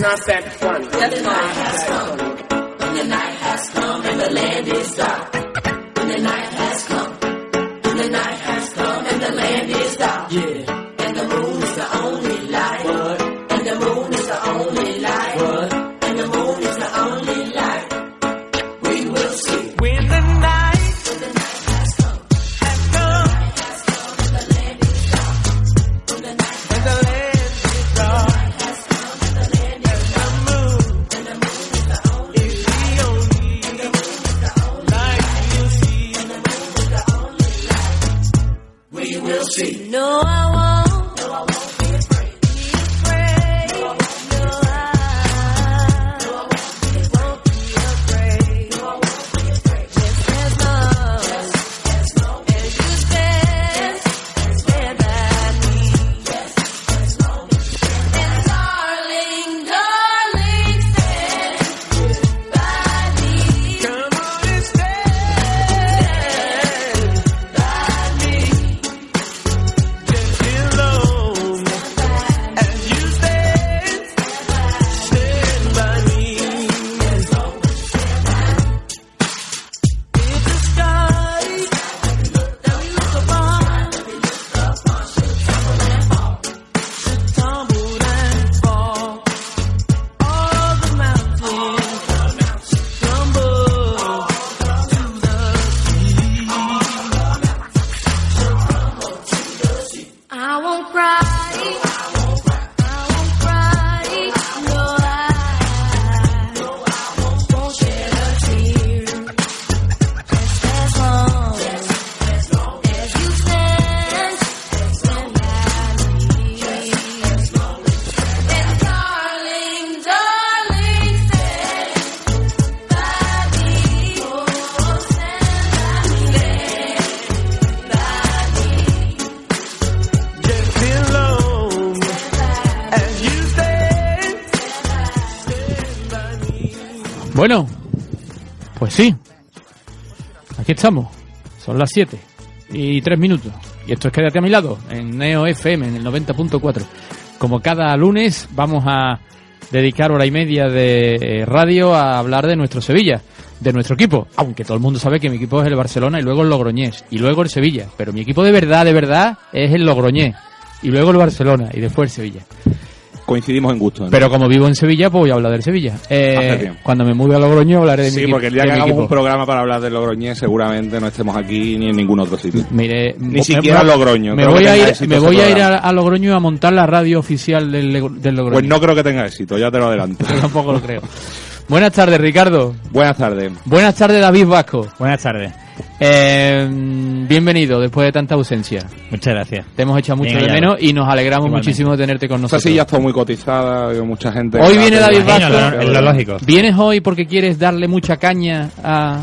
not that funny. The night has come. The night has come and the land is dark. Estamos. Son las 7 y 3 minutos. Y esto es Quédate a mi lado, en Neo FM, en el 90.4. Como cada lunes, vamos a dedicar hora y media de eh, radio a hablar de nuestro Sevilla, de nuestro equipo. Aunque todo el mundo sabe que mi equipo es el Barcelona y luego el Logroñés y luego el Sevilla. Pero mi equipo de verdad, de verdad, es el Logroñés. Y luego el Barcelona y después el Sevilla. Coincidimos en gusto. ¿no? Pero como vivo en Sevilla, pues voy a hablar del Sevilla. Eh, cuando me mude a Logroño hablaré de mi Sí, porque el día que hagamos equipo. un programa para hablar de Logroñés, seguramente no estemos aquí ni en ningún otro sitio. Mire, Ni me- siquiera me- Logroño, Me voy a ir, me voy a ir a, a Logroño a montar la radio oficial del, del Logroño. Pues no creo que tenga éxito, ya te lo adelanto. Yo tampoco lo creo. Buenas tardes, Ricardo. Buenas tardes. Buenas tardes, David Vasco. Buenas tardes. Eh, bienvenido después de tanta ausencia. Muchas gracias. Te hemos echado mucho Bien de menos y nos alegramos Igualmente. muchísimo de tenerte con nosotros. silla está muy cotizada, mucha gente... Hoy viene David Vasco. lo- es lo lógico. ¿Vienes hoy porque quieres darle mucha caña a,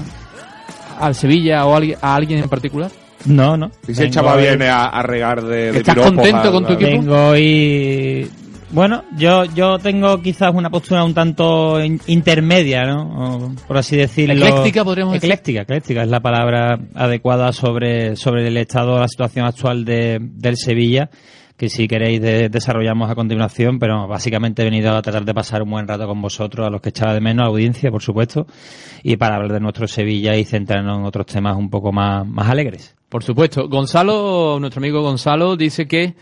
al Sevilla o a alguien, a alguien en particular? No, no. Y si el chaval viene a, a regar de, de ¿Estás piropos contento a- con tu equipo? Vengo hoy... Bueno, yo yo tengo quizás una postura un tanto in- intermedia, ¿no? O, por así decirlo. Ecléctica, podríamos decir. Ecléctica, ecléctica es la palabra adecuada sobre, sobre el estado, la situación actual de, del Sevilla, que si queréis de- desarrollamos a continuación, pero básicamente he venido a tratar de pasar un buen rato con vosotros, a los que echaba de menos, a la audiencia, por supuesto, y para hablar de nuestro Sevilla y centrarnos en otros temas un poco más, más alegres. Por supuesto. Gonzalo, nuestro amigo Gonzalo, dice que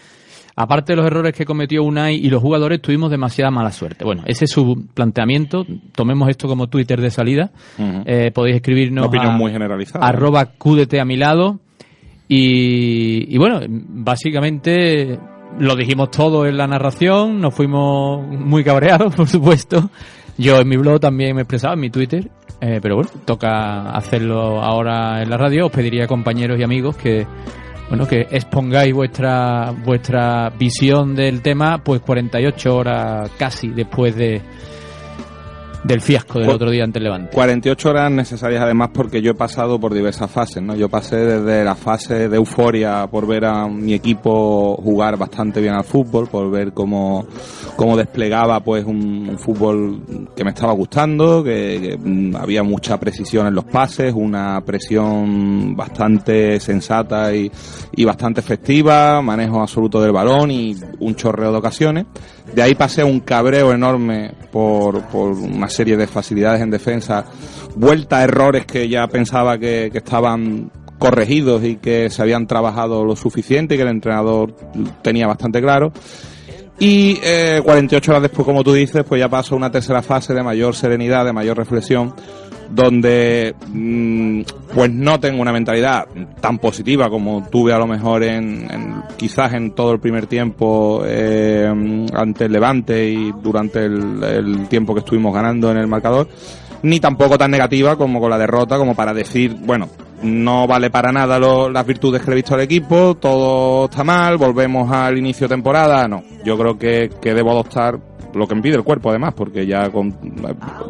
aparte de los errores que cometió Unai y los jugadores, tuvimos demasiada mala suerte. Bueno, ese es su planteamiento. Tomemos esto como Twitter de salida. Eh, podéis escribirnos Una opinión a muy generalizada. arroba QDT a mi lado. Y, y bueno, básicamente lo dijimos todo en la narración, nos fuimos muy cabreados, por supuesto. Yo en mi blog también me expresaba, en mi Twitter, eh, pero bueno, toca hacerlo ahora en la radio. Os pediría compañeros y amigos que bueno que expongáis vuestra vuestra visión del tema, pues 48 horas casi después de del fiasco del otro día ante el Levante. 48 horas necesarias además porque yo he pasado por diversas fases, ¿no? Yo pasé desde la fase de euforia por ver a mi equipo jugar bastante bien al fútbol, por ver cómo, cómo desplegaba pues un, un fútbol que me estaba gustando, que, que, mm, había mucha precisión en los pases, una presión bastante sensata y, y bastante efectiva, manejo absoluto del balón y un chorreo de ocasiones. De ahí pasé a un cabreo enorme por, por una serie de facilidades en defensa, vuelta a errores que ya pensaba que, estaban corregidos y que se habían trabajado lo suficiente y que el entrenador tenía bastante claro. Y eh, 48 horas después, como tú dices, pues ya paso a una tercera fase de mayor serenidad, de mayor reflexión, donde mm, pues no tengo una mentalidad tan positiva como tuve a lo mejor en, en- quizás en todo el primer tiempo eh, ante el Levante y durante el, el tiempo que estuvimos ganando en el marcador, ni tampoco tan negativa como con la derrota, como para decir, bueno, no vale para nada lo- las virtudes que le he visto al equipo, todo está mal, volvemos al inicio de temporada, no, yo creo que, que debo adoptar lo que me pide el cuerpo además, porque ya con,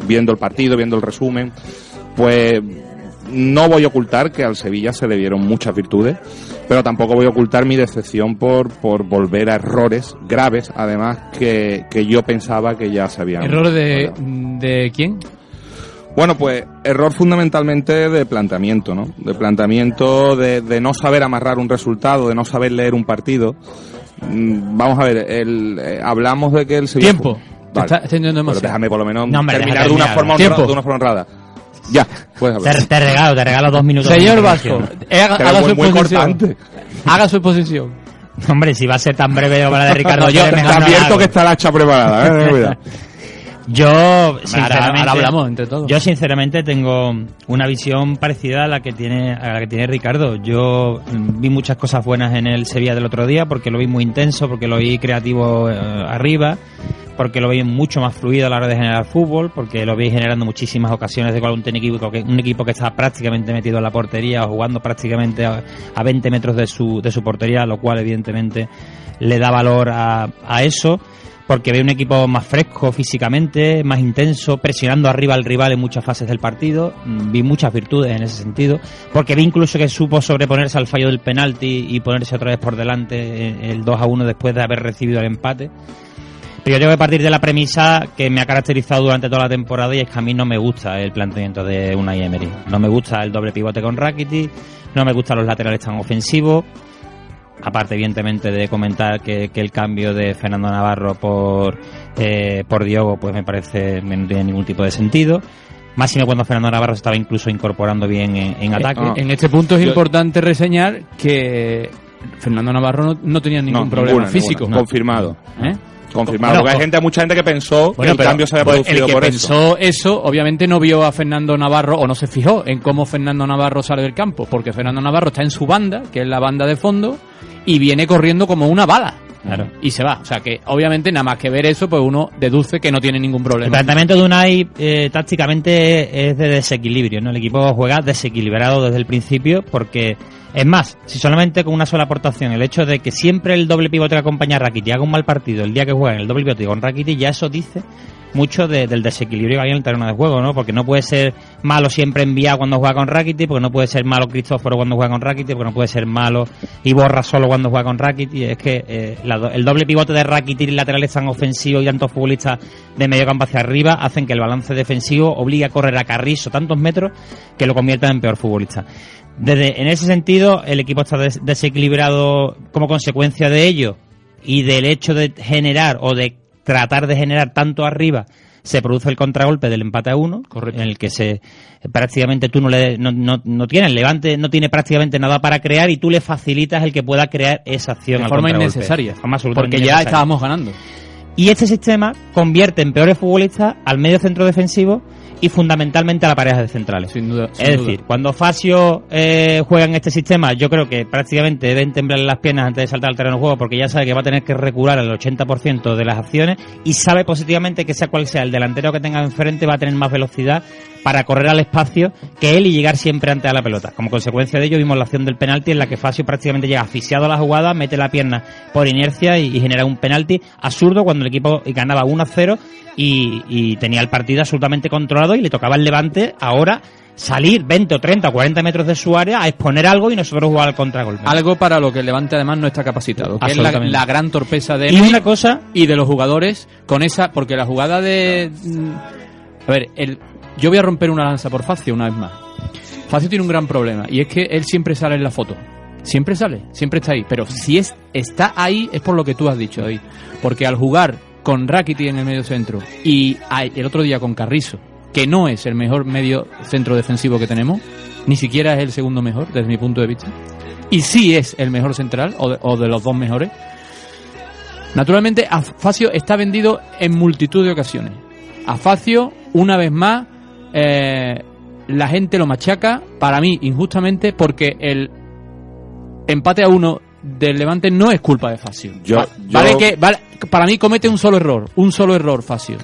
viendo el partido, viendo el resumen, pues no voy a ocultar que al Sevilla se le dieron muchas virtudes, pero tampoco voy a ocultar mi decepción por, por volver a errores graves, además que, que yo pensaba que ya se habían. ¿Error de, de quién? Bueno, pues error fundamentalmente de planteamiento, ¿no? De planteamiento, de, de no saber amarrar un resultado, de no saber leer un partido. Mm, Vamos a ver, el, eh, hablamos de que el Sevilla... Tiempo. Te Vale. está extendiendo Pero demasiado. déjame por lo menos No, hombre, terminar deja de una, terminar. forma Tiempo. honrada, de una forma honrada. Ya, puedes hablar. Te, te regalo, te regalo dos minutos. de Señor intervención. Vasco, eh, haga, Pero haga muy- su muy exposición. cortante. Haga su exposición. Hombre, si va a ser tan breve como la de Ricardo, yo- Pérez, mejor Está no la hago. que está la hacha preparada, ¿eh? Cuidado. Yo, sinceramente, ahora hablamos entre todos. Yo sinceramente tengo una visión parecida a la que tiene a la que tiene Ricardo. Yo mm, vi muchas cosas buenas en el Sevilla del otro día porque lo vi muy intenso, porque lo vi creativo eh, arriba, porque lo vi mucho más fluido a la hora de generar fútbol, porque lo vi generando muchísimas ocasiones de gol un equipo que un equipo que estaba prácticamente metido en la portería o jugando prácticamente a, a 20 metros de su de su portería, lo cual evidentemente le da valor a, a eso porque ve un equipo más fresco físicamente, más intenso, presionando arriba al rival en muchas fases del partido. Mm, Vi muchas virtudes en ese sentido, porque vi incluso que supo sobreponerse al fallo del penalti y ponerse otra vez por delante el 2 a 1 después de haber recibido el empate. Pero yo tengo que partir de la premisa que me ha caracterizado durante toda la temporada y es que a mí no me gusta el planteamiento de Unai Emery. No me gusta el doble pivote con Rakitic, no me gustan los laterales tan ofensivos, aparte evidentemente de comentar que, que el cambio de Fernando Navarro por eh, por Diogo pues me parece que no tiene ningún tipo de sentido máximo cuando Fernando Navarro se estaba incluso incorporando bien en, en ataque. En este punto es Yo- importante reseñar que Fernando Navarro no, no tenía ningún No, problema ninguna, físico. ninguna. Confirmado. ¿Eh? Confirmado. Bueno, porque hay gente, mucha gente que pensó que el pero, cambio se había producido el que por eso. pensó eso, obviamente no vio a Fernando Navarro o no se fijó en cómo Fernando Navarro sale del campo, porque Fernando Navarro está en su banda, que es la banda de fondo, y viene corriendo como una bala. Claro. Y se va. O sea que, obviamente, nada más que ver eso, pues uno deduce que no tiene ningún El problema. planteamiento de Unai eh, tácticamente es de desequilibrio, ¿no? El equipo juega desequilibrado desde el principio porque, es más, si solamente con una sola aportación, el hecho de que siempre el doble pivote que acompaña a Rakitic haga un mal partido el día que juega en el doble pivote con Rakitic, ya eso dice mucho de- del desequilibrio que hay en el terreno de juego, ¿no? Porque no puede ser malo siempre enviado cuando juega con Rakitic, porque no puede ser malo Cristóforo cuando juega con Rakitic, porque no puede ser malo y borra solo cuando juega con Rakitic. Es que eh, el doble pivote de Rakitic y laterales tan ofensivos y tantos futbolistas de medio campo hacia arriba hacen que el balance defensivo obligue a correr a Carrizo tantos metros que lo convierta en peor futbolista. Desde, en ese sentido, el equipo está des- desequilibrado como consecuencia de ello y del hecho de generar o de tratar de generar tanto arriba se produce el contragolpe del empate a uno, Correcto. en el que se prácticamente tú no le no, no, no tienes el Levante no tiene prácticamente nada para crear y tú le facilitas el que pueda crear esa acción de al forma contragolpe. innecesaria. De forma absolutamente Porque ya estábamos ganando. Y este sistema convierte en peores futbolistas al medio centro defensivo y fundamentalmente a la pareja de centrales. Sin duda. sin Es duda. decir, cuando Facio eh, juega en este sistema, yo creo que prácticamente deben temblarle las piernas antes de saltar al terreno de juego porque ya sabe que va a tener que recular al 80% de las acciones y sabe positivamente que sea cual sea el delantero que tenga enfrente va a tener más velocidad para correr al espacio que él y llegar siempre antes a la pelota. Como consecuencia de ello vimos la acción del penalti en la que Facio prácticamente llega asfixiado a la jugada, mete la pierna por inercia y, y genera un penalti absurdo cuando el equipo ganaba 1-0 y, y tenía el partido absolutamente controlado y le tocaba al Levante ahora salir 20 o 30 o 40 metros de su área a exponer algo y nosotros jugar al contragolpe. Algo para lo que el Levante además no está capacitado. Que es la, la gran torpeza de y Emery una cosa, y de los jugadores con esa. Porque la jugada de. mm, A ver, el, yo voy a romper una lanza por Facio una vez más. Facio tiene un gran problema y es que él siempre sale en la foto. Siempre sale, siempre está ahí. Pero si es está ahí es por lo que tú has dicho, David. Porque al jugar con Rakiti en el medio centro y el otro día con Carrizo, que no es el mejor medio centro defensivo que tenemos, ni siquiera es el segundo mejor desde mi punto de vista, y sí es el mejor central o de, o de los dos mejores, naturalmente a Facio está vendido en multitud de ocasiones. A Facio, una vez más, eh, la gente lo machaca, para mí injustamente, porque el empate a uno del Levante no es culpa de Facio. Yo- Va- yo- Vale que vale, para mí comete un solo error, un solo error Facio.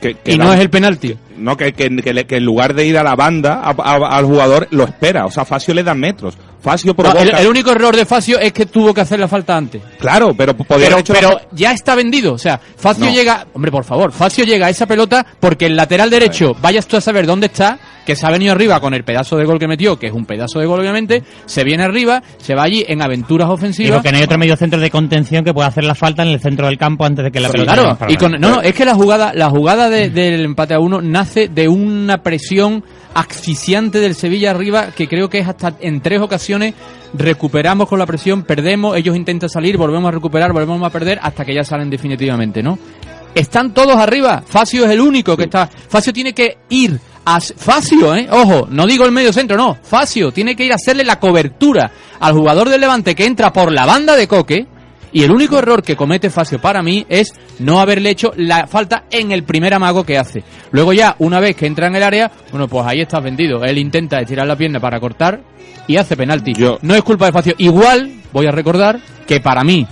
Que, que Y la- no es el penalti. No, que, que, que en lugar de ir a la banda, a- a- al jugador, lo espera. O sea, Facio le da metros. Facio No, el, el único error de Facio es que tuvo que hacer la falta antes. Claro, pero podría Pero, hecho pero ya está vendido. O sea, Facio No. llega. Hombre, por favor, Facio llega a esa pelota porque el lateral derecho, vayas tú a saber dónde está, que se ha venido arriba con el pedazo de gol que metió, que es un pedazo de gol, obviamente. Se viene arriba, se va allí en aventuras Y ofensivas. porque no hay otro medio centro de contención que pueda hacer la falta en el centro del campo antes de que la Sí, pelota claro, y con, no, no, es que la jugada, la jugada de- del empate a uno nace de una presión asfixiante del Sevilla arriba que creo que es hasta en tres ocasiones recuperamos con la presión, perdemos, ellos intentan salir, volvemos a recuperar, volvemos a perder hasta que ya salen definitivamente, ¿no? Están todos arriba, Facio es el único que está, Facio tiene que ir a Facio, eh, ojo, no digo el medio centro, no, Facio tiene que ir a hacerle la cobertura al jugador del Levante que entra por la banda de Coque y el único error que comete Facio para mí es no haberle hecho la falta en el primer amago que hace. Luego ya, una vez que entra en el área, bueno, pues ahí estás vendido. Él intenta estirar la pierna para cortar y hace penalti. Yo- No es culpa de Facio. Igual, voy a recordar que para mí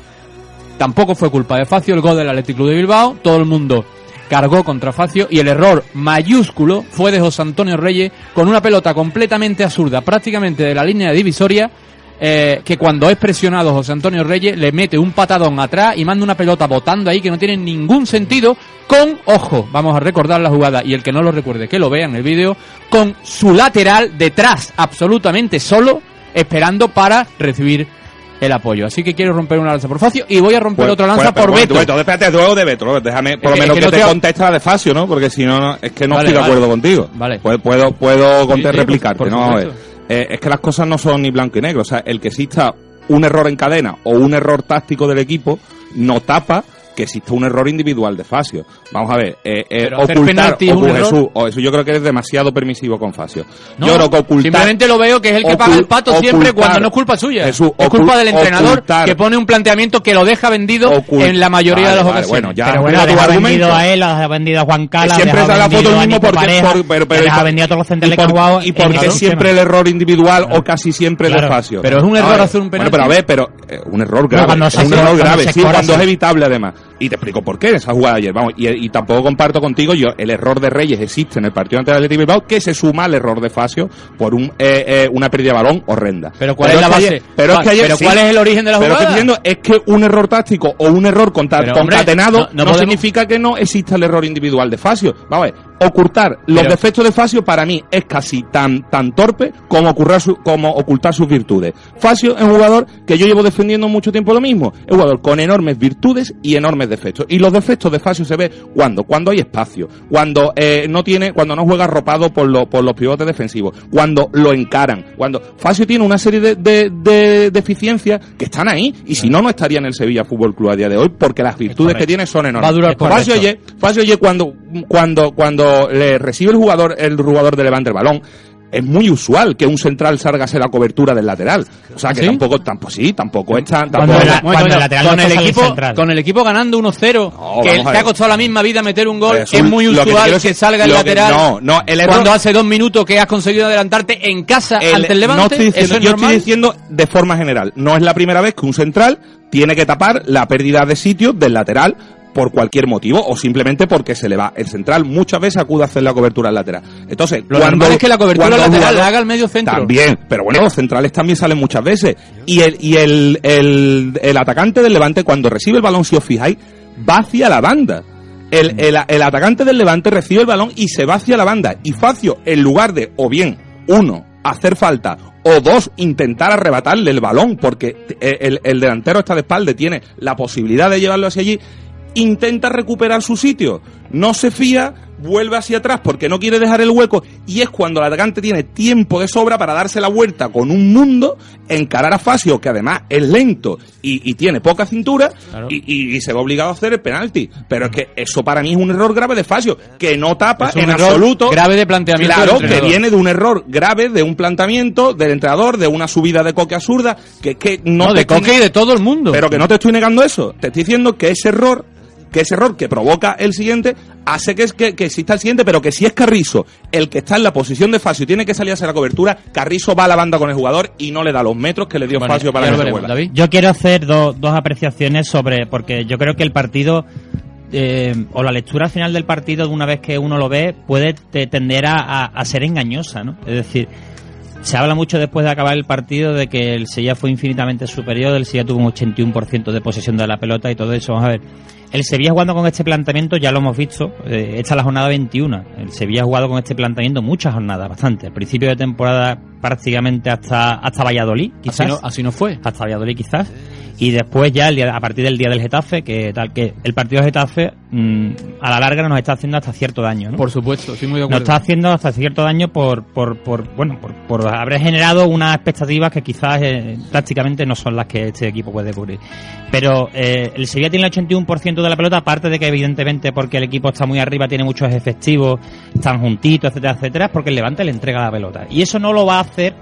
tampoco fue culpa de Facio el gol del Athletic Club de Bilbao. Todo el mundo cargó contra Facio y el error mayúsculo fue de José Antonio Reyes con una pelota completamente absurda, prácticamente de la línea divisoria, eh, que cuando es presionado José Antonio Reyes le mete un patadón atrás y manda una pelota botando ahí que no tiene ningún sentido con, ojo, vamos a recordar la jugada y el que no lo recuerde que lo vea en el vídeo, con su lateral detrás absolutamente solo esperando para recibir el apoyo. Así que quiero romper una lanza por Facio y voy a romper Pues- otra lanza pues, por momento, Beto. momento, espérate, luego de Beto, déjame por lo que- menos que, te la de Facio, ¿no? Porque si no, no- es que no Vale, estoy de acuerdo contigo. Vale. Puedo, puedo, puedo Sí, replicarte, por- por ¿no? Eh, es que las cosas no son ni blanco y negro. O sea, el que exista un error en cadena o un error táctico del equipo no tapa que exista un error individual de Facio. Vamos a ver, eh, eh, ocultar, es un. Jesús, o eso yo creo que eres demasiado permisivo con Facio. No, yo creo que ocultar, Simplemente lo veo que es el que paga el pato siempre cuando no es culpa suya. Jesús, es culpa del entrenador ocultar- que pone un planteamiento que lo deja vendido Ocult- en la mayoría de las vale, ocasiones. bueno, ya. Pero bueno, vendido a él, ha vendido a Juan Cala, siempre sale la foto el mismo porque Pareja, por- pero, pero, vendido a todos los centrales y por- y porque siempre el error individual o casi siempre de. Facio. Pero es un error hacer un penalti. Bueno, pero a ver, pero eh, un error grave, un error grave, sí, cuando es evitable además. Y te explico por qué en esa jugada de ayer, vamos, y, y tampoco comparto contigo, yo el error de Reyes existe en el partido ante el Athletic Bilbao que se suma al error de Facio por un eh, eh, una pérdida de balón horrenda. Pero ¿cuál es la base? ayer- pero es que ayer Pero sí. ¿cuál es el origen de la Pero jugada? que estoy diciendo es que un error táctico o un error conta- Pero, hombre, concatenado no- no, no podemos- significa que no exista el error individual de Facio. Vamos a ver, ocultar los Pero- defectos de Facio para mí es casi tan tan torpe como su- como ocultar sus virtudes. Facio es un jugador que yo llevo defendiendo mucho tiempo lo mismo, es un jugador con enormes virtudes y enormes defectos. Y los defectos de Facio se ve cuando cuando hay espacio, cuando eh, no tiene cuando no juega arropado por los por los pivotes defensivos, cuando lo encaran, cuando Facio tiene una serie de, de, de deficiencias que están ahí y si no no estaría en el Sevilla Fútbol Club a día de hoy porque las virtudes que tiene son enormes. Va a durar Facio ayer Facio ayer cuando, cuando, cuando le recibe el jugador, el jugador de Levante el balón, es muy usual que un central salga a hacer la cobertura del lateral. O sea que ¿Sí? tampoco, tampoco, sí, tampoco es tan, Cuando tampoco- la- cuando el lateral con, no el equipo, con el equipo ganando 1-0, No, que te ha costado la misma vida meter un gol, es muy que usual que, decir- salga el que- lateral no, no, el error- cuando hace dos minutos que has conseguido adelantarte en casa El- ante el Levante, no estoy diciendo, eso es yo normal. estoy diciendo de forma general. No es la primera vez que un central tiene que tapar la pérdida de sitio del lateral por cualquier motivo o simplemente porque se le va. El central muchas veces acude a hacer la cobertura al lateral. Entonces, Lo cuando, normal es que la cobertura lateral jugador- la haga el medio centro. También, pero bueno, los centrales también salen muchas veces. Y el, y el, el, el atacante del Levante, cuando recibe el balón, si os fijáis, va hacia la banda. El, el, el atacante del Levante recibe el balón y se va hacia la banda. Y Facio, en lugar de, o bien, uno, hacer falta, o dos, intentar arrebatarle el balón, porque eh, el, el delantero está de espalda tiene la posibilidad de llevarlo hacia allí, intenta recuperar su sitio. No se fía vuelve hacia atrás porque no quiere dejar el hueco y es cuando el atacante tiene tiempo de sobra para darse la vuelta con un mundo, encarar a Facio, que además es lento y, y tiene poca cintura, Claro. y, y- y se va obligado a hacer el penalti. Pero es que eso para mí es un error grave de Facio, que no tapa en absoluto. grave de planteamiento Claro, del que viene de un error grave, de un planteamiento del entrenador, de una subida de coque absurda, que, que no, No, de Coque y de todo el mundo. pero que no te estoy negando eso. Te estoy diciendo que ese error, que ese error que provoca el siguiente, hace que, es- que, que exista el siguiente, pero que si es Carrizo el que está en la posición de Facio y tiene que salir a hacer la cobertura, Carrizo va a la banda con el jugador y no le da los metros que le dio Bueno, Facio para que lo se veremos. David. Yo quiero hacer do- dos apreciaciones sobre, porque yo creo que el partido, eh, o la lectura final del partido, de una vez que uno lo ve, puede te- tender a, a- a ser engañosa, ¿no? Es decir, se habla mucho después de acabar el partido de que el Sevilla fue infinitamente superior, el Sevilla tuvo un 81% de posesión de la pelota y todo eso. Vamos a ver. El Sevilla jugando con este planteamiento, ya lo hemos visto, eh, esta es la jornada 21. El Sevilla ha jugado con este planteamiento muchas jornadas, bastante. Al principio de temporada prácticamente hasta, hasta Valladolid, quizás Así no, así no fue. hasta Valladolid quizás y después ya el día- a partir del día del Getafe que tal que el partido del Getafe mm, a la larga nos está haciendo hasta cierto daño ¿no? Por supuesto, estoy muy de nos acuerdo. está haciendo hasta cierto daño por por, por bueno por, por haber generado unas expectativas que quizás eh, prácticamente no son las que este equipo puede cubrir pero eh, el Sevilla tiene el 81% de la pelota aparte de que evidentemente porque el equipo está muy arriba tiene muchos efectivos están juntitos etcétera etcétera es porque el Levante le entrega la pelota y eso no lo va a hacer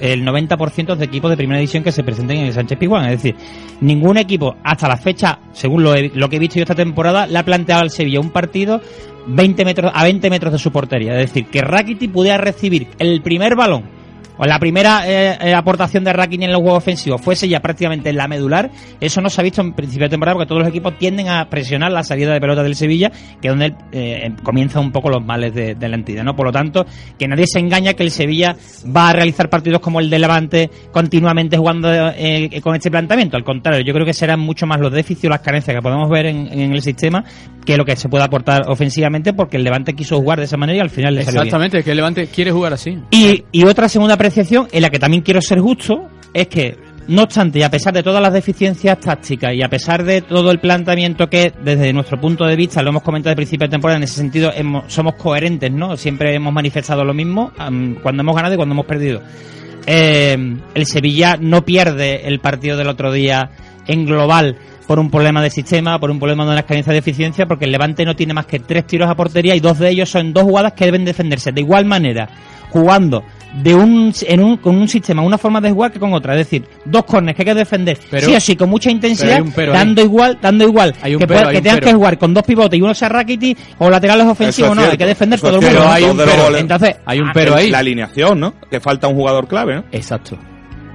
el 90% de equipos de primera división que se presenten en el Sánchez Pizjuán. Es decir, ningún equipo hasta la fecha, según lo, he- lo que he visto yo esta temporada, le ha planteado al Sevilla un partido 20 metros, a 20 metros de su portería. Es decir, que Rakiti pudiera recibir el primer balón la primera eh, eh, aportación de Rakiti en el juego ofensivo fuese ya prácticamente en la medular, eso no se ha visto en principio de temporada porque todos los equipos tienden a presionar la salida de pelota del Sevilla, que es donde eh, comienzan un poco los males de, de la entidad. ¿no? Por lo tanto, que nadie se engaña que el Sevilla va a realizar partidos como el de Levante continuamente jugando eh, con este planteamiento. Al contrario, yo creo que serán mucho más los déficits o las carencias que podemos ver en, en el sistema que lo que se puede aportar ofensivamente porque el Levante quiso jugar de esa manera y al final le salió bien. Exactamente, que el Levante quiere jugar así. Y, y otra segunda apreciación, en la que también quiero ser justo, es que, no obstante, y a pesar de todas las deficiencias tácticas y a pesar de todo el planteamiento que, desde nuestro punto de vista, lo hemos comentado al principio de temporada, en ese sentido hemos- somos coherentes, ¿no? Siempre hemos manifestado lo mismo cuando hemos ganado y cuando hemos perdido. Eh, el Sevilla no pierde el partido del otro día en global por un problema de sistema, por un problema de una carencia de eficiencia, porque el Levante no tiene más que tres tiros a portería y dos de ellos son dos jugadas que deben defenderse de igual manera, jugando de un, en un, con un sistema, una forma de jugar que con otra. Es decir, dos corners que hay que defender Pero- sí o sí, con mucha intensidad, hay un pero ahí. dando igual, dando igual. Hay un que, pero, hay que un tengan pero. que jugar con dos pivotes y uno sea Rakiti o laterales ofensivos, es no, hay cierto, que defender todo el mundo. Pero hay un pero. Entonces, Hay un ah, pero ahí. La alineación, ¿no? Que falta un jugador clave, ¿no? Exacto.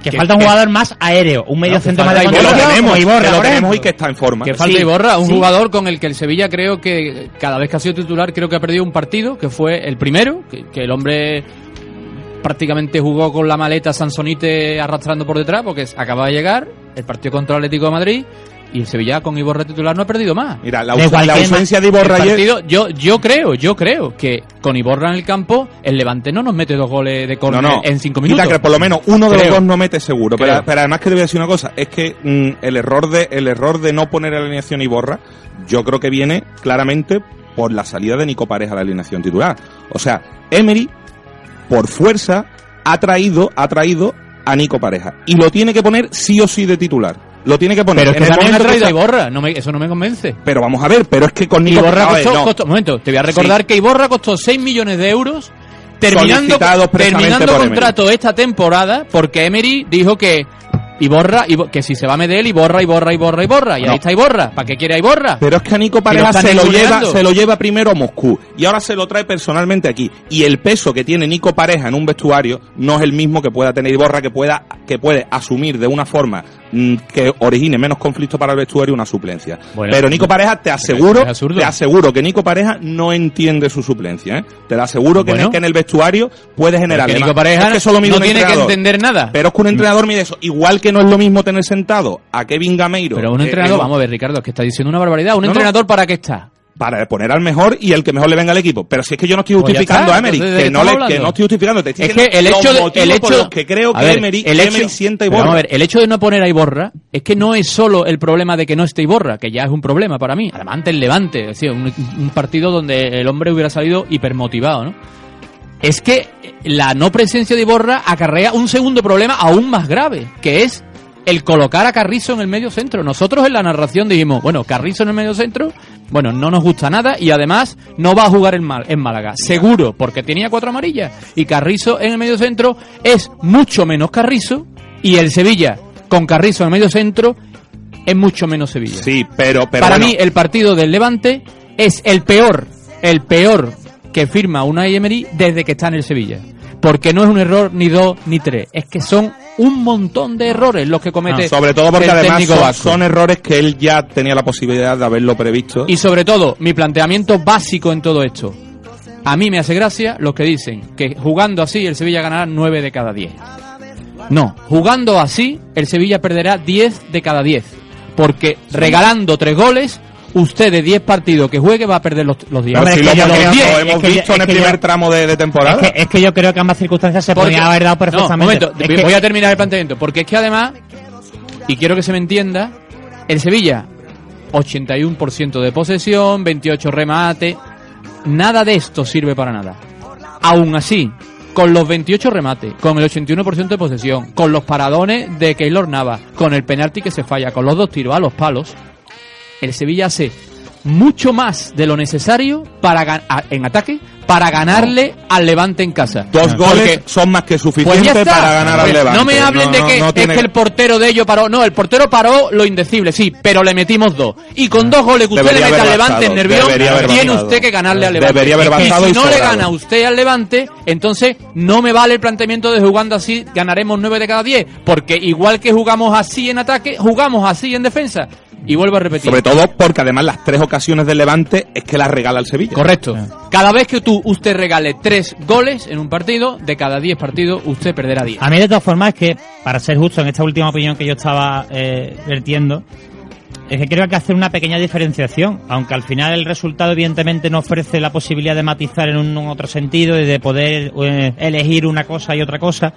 que que- falta un que- jugador más aéreo, un medio No, centro más de Que lo tenemos, Iborra, que lo tenemos y que está en forma. Que falta Sí, Iborra, un sí. jugador con el que el Sevilla creo que cada vez que ha sido titular creo que ha perdido un partido, que fue el primero, que, que el hombre prácticamente jugó con la maleta Sansonite arrastrando por detrás porque acaba de llegar el partido contra el Atlético de Madrid y el Sevilla con Iborra titular no ha perdido más. Mira, la, aus- la ausencia de Iborra ayer... partido, yo, yo creo, yo creo que con Iborra en el campo, el Levante no nos mete dos goles de córner no. en cinco Quita minutos. que por lo menos uno de los dos no mete seguro. Pero, pero además que te voy a decir una cosa. Es que mm, el error de el error de no poner alineación y borra, yo creo que viene claramente por la salida de Nico Pareja a la alineación titular. O sea, Emery, por fuerza, ha traído, ha traído a Nico Pareja. Y lo tiene que poner sí o sí de titular. Lo tiene que poner. Pero es En que el también ha traído a Iborra, no me- eso no me convence. Pero vamos a ver, pero es que con Nico Iborra costó, no. costó- un momento, te voy a recordar Sí. que Iborra costó 6 millones de euros terminando, contrato esta temporada porque Emery dijo que Iborra, Ibo- que si se va a Medel, Iborra, Iborra, Iborra, Iborra. Y No. ahí está Iborra. ¿Para qué quiere Iborra? Pero es que a Nico Pareja se lo, lleva, se lo lleva primero a Moscú y ahora se lo trae personalmente aquí. Y el peso que tiene Nico Pareja en un vestuario no es el mismo que pueda tener Iborra, que pueda que puede asumir de una forma mm, que origine menos conflicto para el vestuario una suplencia. Bueno, Pero Nico Pareja, te aseguro, te aseguro que Nico Pareja no entiende su suplencia. ¿eh? Te lo aseguro que, en Bueno. que en el vestuario puedes generar. Nico Pareja es que solo no tiene que entender nada. Pero es que un entrenador mide eso. Igual que no es lo mismo tener sentado a Kevin Gameiro. Pero un entrenador, en- vamos a ver, Ricardo, que está diciendo una barbaridad. ¿Un No, no. entrenador para qué está? para poner al mejor y el que mejor le venga al equipo. Pero si es que yo no estoy Pues justificando está, a Emery, entonces, ¿de que no, le, que no estoy justificando, te estoy Es que el hecho, de, el hecho que creo que ver, Emery, el hecho, Emery sienta y pero borra. Vamos a ver, el hecho de no poner a Iborra es que no es solo el problema de que no esté Iborra, que ya es un problema para mí. Además, ante el Levante, es decir, un, un partido donde el hombre hubiera salido hipermotivado, ¿no? Es que la no presencia de Iborra acarrea un segundo problema aún más grave, que es el colocar a Carrizo en el medio centro. Nosotros en la narración dijimos, bueno, Carrizo en el medio centro, bueno, no nos gusta nada y además no va a jugar en, Mal- en Málaga, seguro, porque tenía cuatro amarillas. Y Carrizo en el medio centro es mucho menos Carrizo y el Sevilla con Carrizo en el medio centro es mucho menos Sevilla. Sí, pero, pero Para bueno, mí el partido del Levante es el peor, el peor que firma Unai Emery desde que está en el Sevilla. Porque no es un error ni dos ni tres, es que son un montón de errores los que comete sobre todo porque el además son, errores que él ya tenía la posibilidad de haberlo previsto. Y sobre todo, mi planteamiento básico en todo esto. A mí me hace gracia los que dicen que jugando así el Sevilla ganará 9 de cada 10. No, jugando así el Sevilla perderá 10 de cada 10. Porque regalando 3 goles, usted de 10 partidos que juegue va a perder los, los 10. Pero Hombre, si es lo, hemos que- hemos es yo- visto en el yo- primer tramo de, de temporada. Es que, es que yo creo que ambas circunstancias se podrían haber dado perfectamente. No, un momento, que- voy a terminar el planteamiento. Porque es que además, y quiero que se me entienda, el Sevilla, 81% de posesión, 28 remate, nada de esto sirve para nada. Aún así, con los 28 remates, con el 81% de posesión, con los paradones de Keylor Nava, con el penalti que se falla, con los dos tiros a los palos, el Sevilla hace mucho más de lo necesario para en ataque para ganarle al Levante en casa. Dos goles son más que pues suficientes para ganar al Pues Levante. No me hablen de que es que el portero de ellos paró. No, el portero paró lo indecible, sí, pero le metimos dos. Y con dos goles que usted Debería le mete al Levante en Nervión, tiene usted que ganarle al Levante. Debería haber bastado si y no le gana usted al Levante, entonces no me vale el planteamiento de jugando así, ganaremos nueve de cada diez. Porque igual que jugamos así en ataque, jugamos así en defensa. Y vuelvo a repetir. Sobre todo porque además las tres ocasiones del Levante es que las regala el Sevilla. Correcto. Cada vez que tú usted regale tres goles en un partido, de cada diez partidos, usted perderá diez. A mí, de todas formas, es que, para ser justo en esta última opinión que yo estaba eh, vertiendo, es que creo que hay que hacer una pequeña diferenciación, aunque al final el resultado evidentemente no ofrece la posibilidad de matizar en un, un otro sentido y de poder eh, elegir una cosa y otra cosa,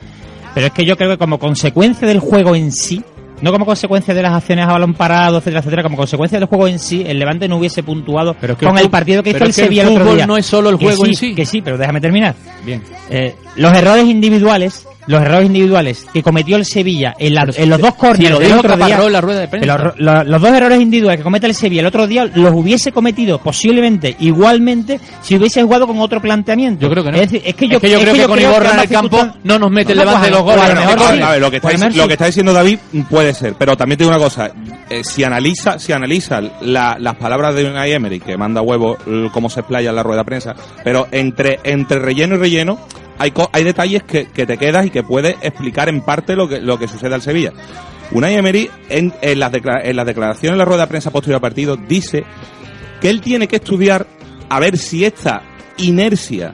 pero es que yo creo que como consecuencia del juego en sí, no como consecuencia de las acciones a balón parado, etcétera, etcétera, como consecuencia del juego en sí, el Levante no hubiese puntuado Pero con el partido que hizo el que el Sevilla el otro día. no es solo el juego en sí, sí. Que sí, pero déjame terminar. Bien. Eh, los errores individuales, los errores individuales que cometió el Sevilla en, la- en los dos córneres lo del dijo otro día, la rueda de que prensa. los, los- los dos errores individuales que comete el Sevilla el otro día los hubiese cometido posiblemente igualmente si hubiese jugado con otro planteamiento. Yo creo que no. Es, que yo, creo que con Iborra en el campo no nos mete el No, Levante pues, los goles. lo no, mejor no, sí. A ver, lo que, está, lo lo sí. que diciendo David puede ser, pero también te digo una cosa, eh, si analiza, si analiza la- las palabras de Unai Emery, que manda huevo cómo se explaya en la rueda de prensa, pero entre, entre relleno y relleno hay, co- hay detalles que, que te quedas y que puedes explicar en parte lo que, lo que sucede al Sevilla. Unai Emery, en, en, las en las declaraciones en la rueda de prensa posterior al partido, dice que él tiene que estudiar a ver si esta inercia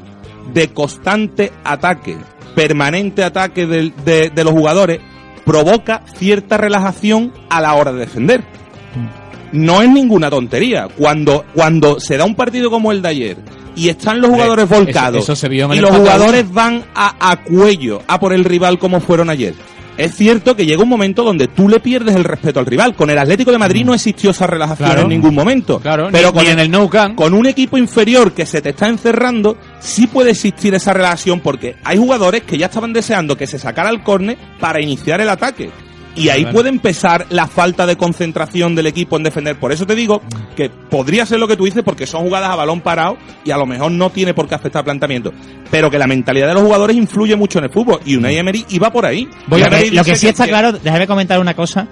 de constante ataque, permanente ataque del- de, de los jugadores, provoca cierta relajación a la hora de defender. No es ninguna tontería. Cuando, cuando se da un partido como el de ayer y están los jugadores volcados eso se vio en y los jugadores van a, a cuello a por el rival como fueron ayer. Es cierto que llega un momento donde tú le pierdes el respeto al rival. Con el Atlético de Madrid no existió esa relajación Claro. en ningún momento. Claro, pero ni- con ni en el Nou Camp. con un equipo inferior que se te está encerrando, sí puede existir esa relación porque hay jugadores que ya estaban deseando que se sacara el córner para iniciar el ataque. Y ahí puede empezar la falta de concentración del equipo en defender. Por eso te digo que podría ser lo que tú dices porque son jugadas a balón parado y a lo mejor no tiene por qué afectar planteamiento. Pero que la mentalidad de los jugadores influye mucho en el fútbol. Y Unai Emery iba por ahí. Voy a Unai ver, Emery lo que sí está claro, déjame comentar una cosa,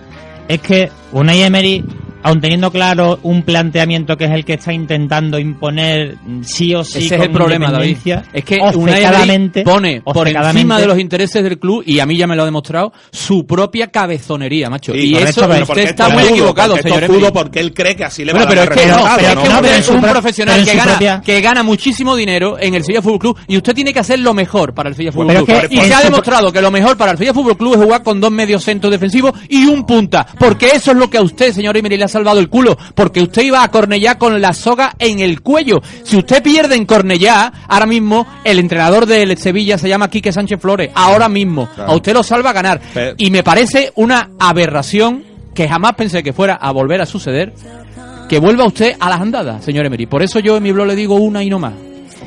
es que Unai Emery, aun teniendo claro un planteamiento que es el que está intentando imponer sí o sí Ese es con el problema, David. Es que obcecadamente- pone por encima de los intereses del club, y a mí ya me lo ha demostrado, su propia cabezonería, macho. Sí, y eso usted porque está muy es equivocado, porque señor es fútbol porque él cree que así le Bueno, va a pero dar es que no, pero es que ¿no? Pero es un pro- profesional que gana, propia- que gana muchísimo dinero en el Sevilla Fútbol Club y usted tiene que hacer lo mejor para el Sevilla Fútbol Pero Club. es que y se ha demostrado que lo mejor para el Sevilla Fútbol Club es jugar con dos medios centros defensivos y un punta, porque eso es lo que a usted, señor Emery, le hace salvado el culo, porque usted iba a Cornellá con la soga en el cuello. Si usted pierde en Cornellá, ahora mismo el entrenador del Sevilla se llama Quique Sánchez Flores, ahora mismo. Claro. A usted lo salva a ganar. Pero- Y me parece una aberración que jamás pensé que fuera a volver a suceder, que vuelva usted a las andadas, señor Emery. Por eso yo en mi blog le digo una y no más.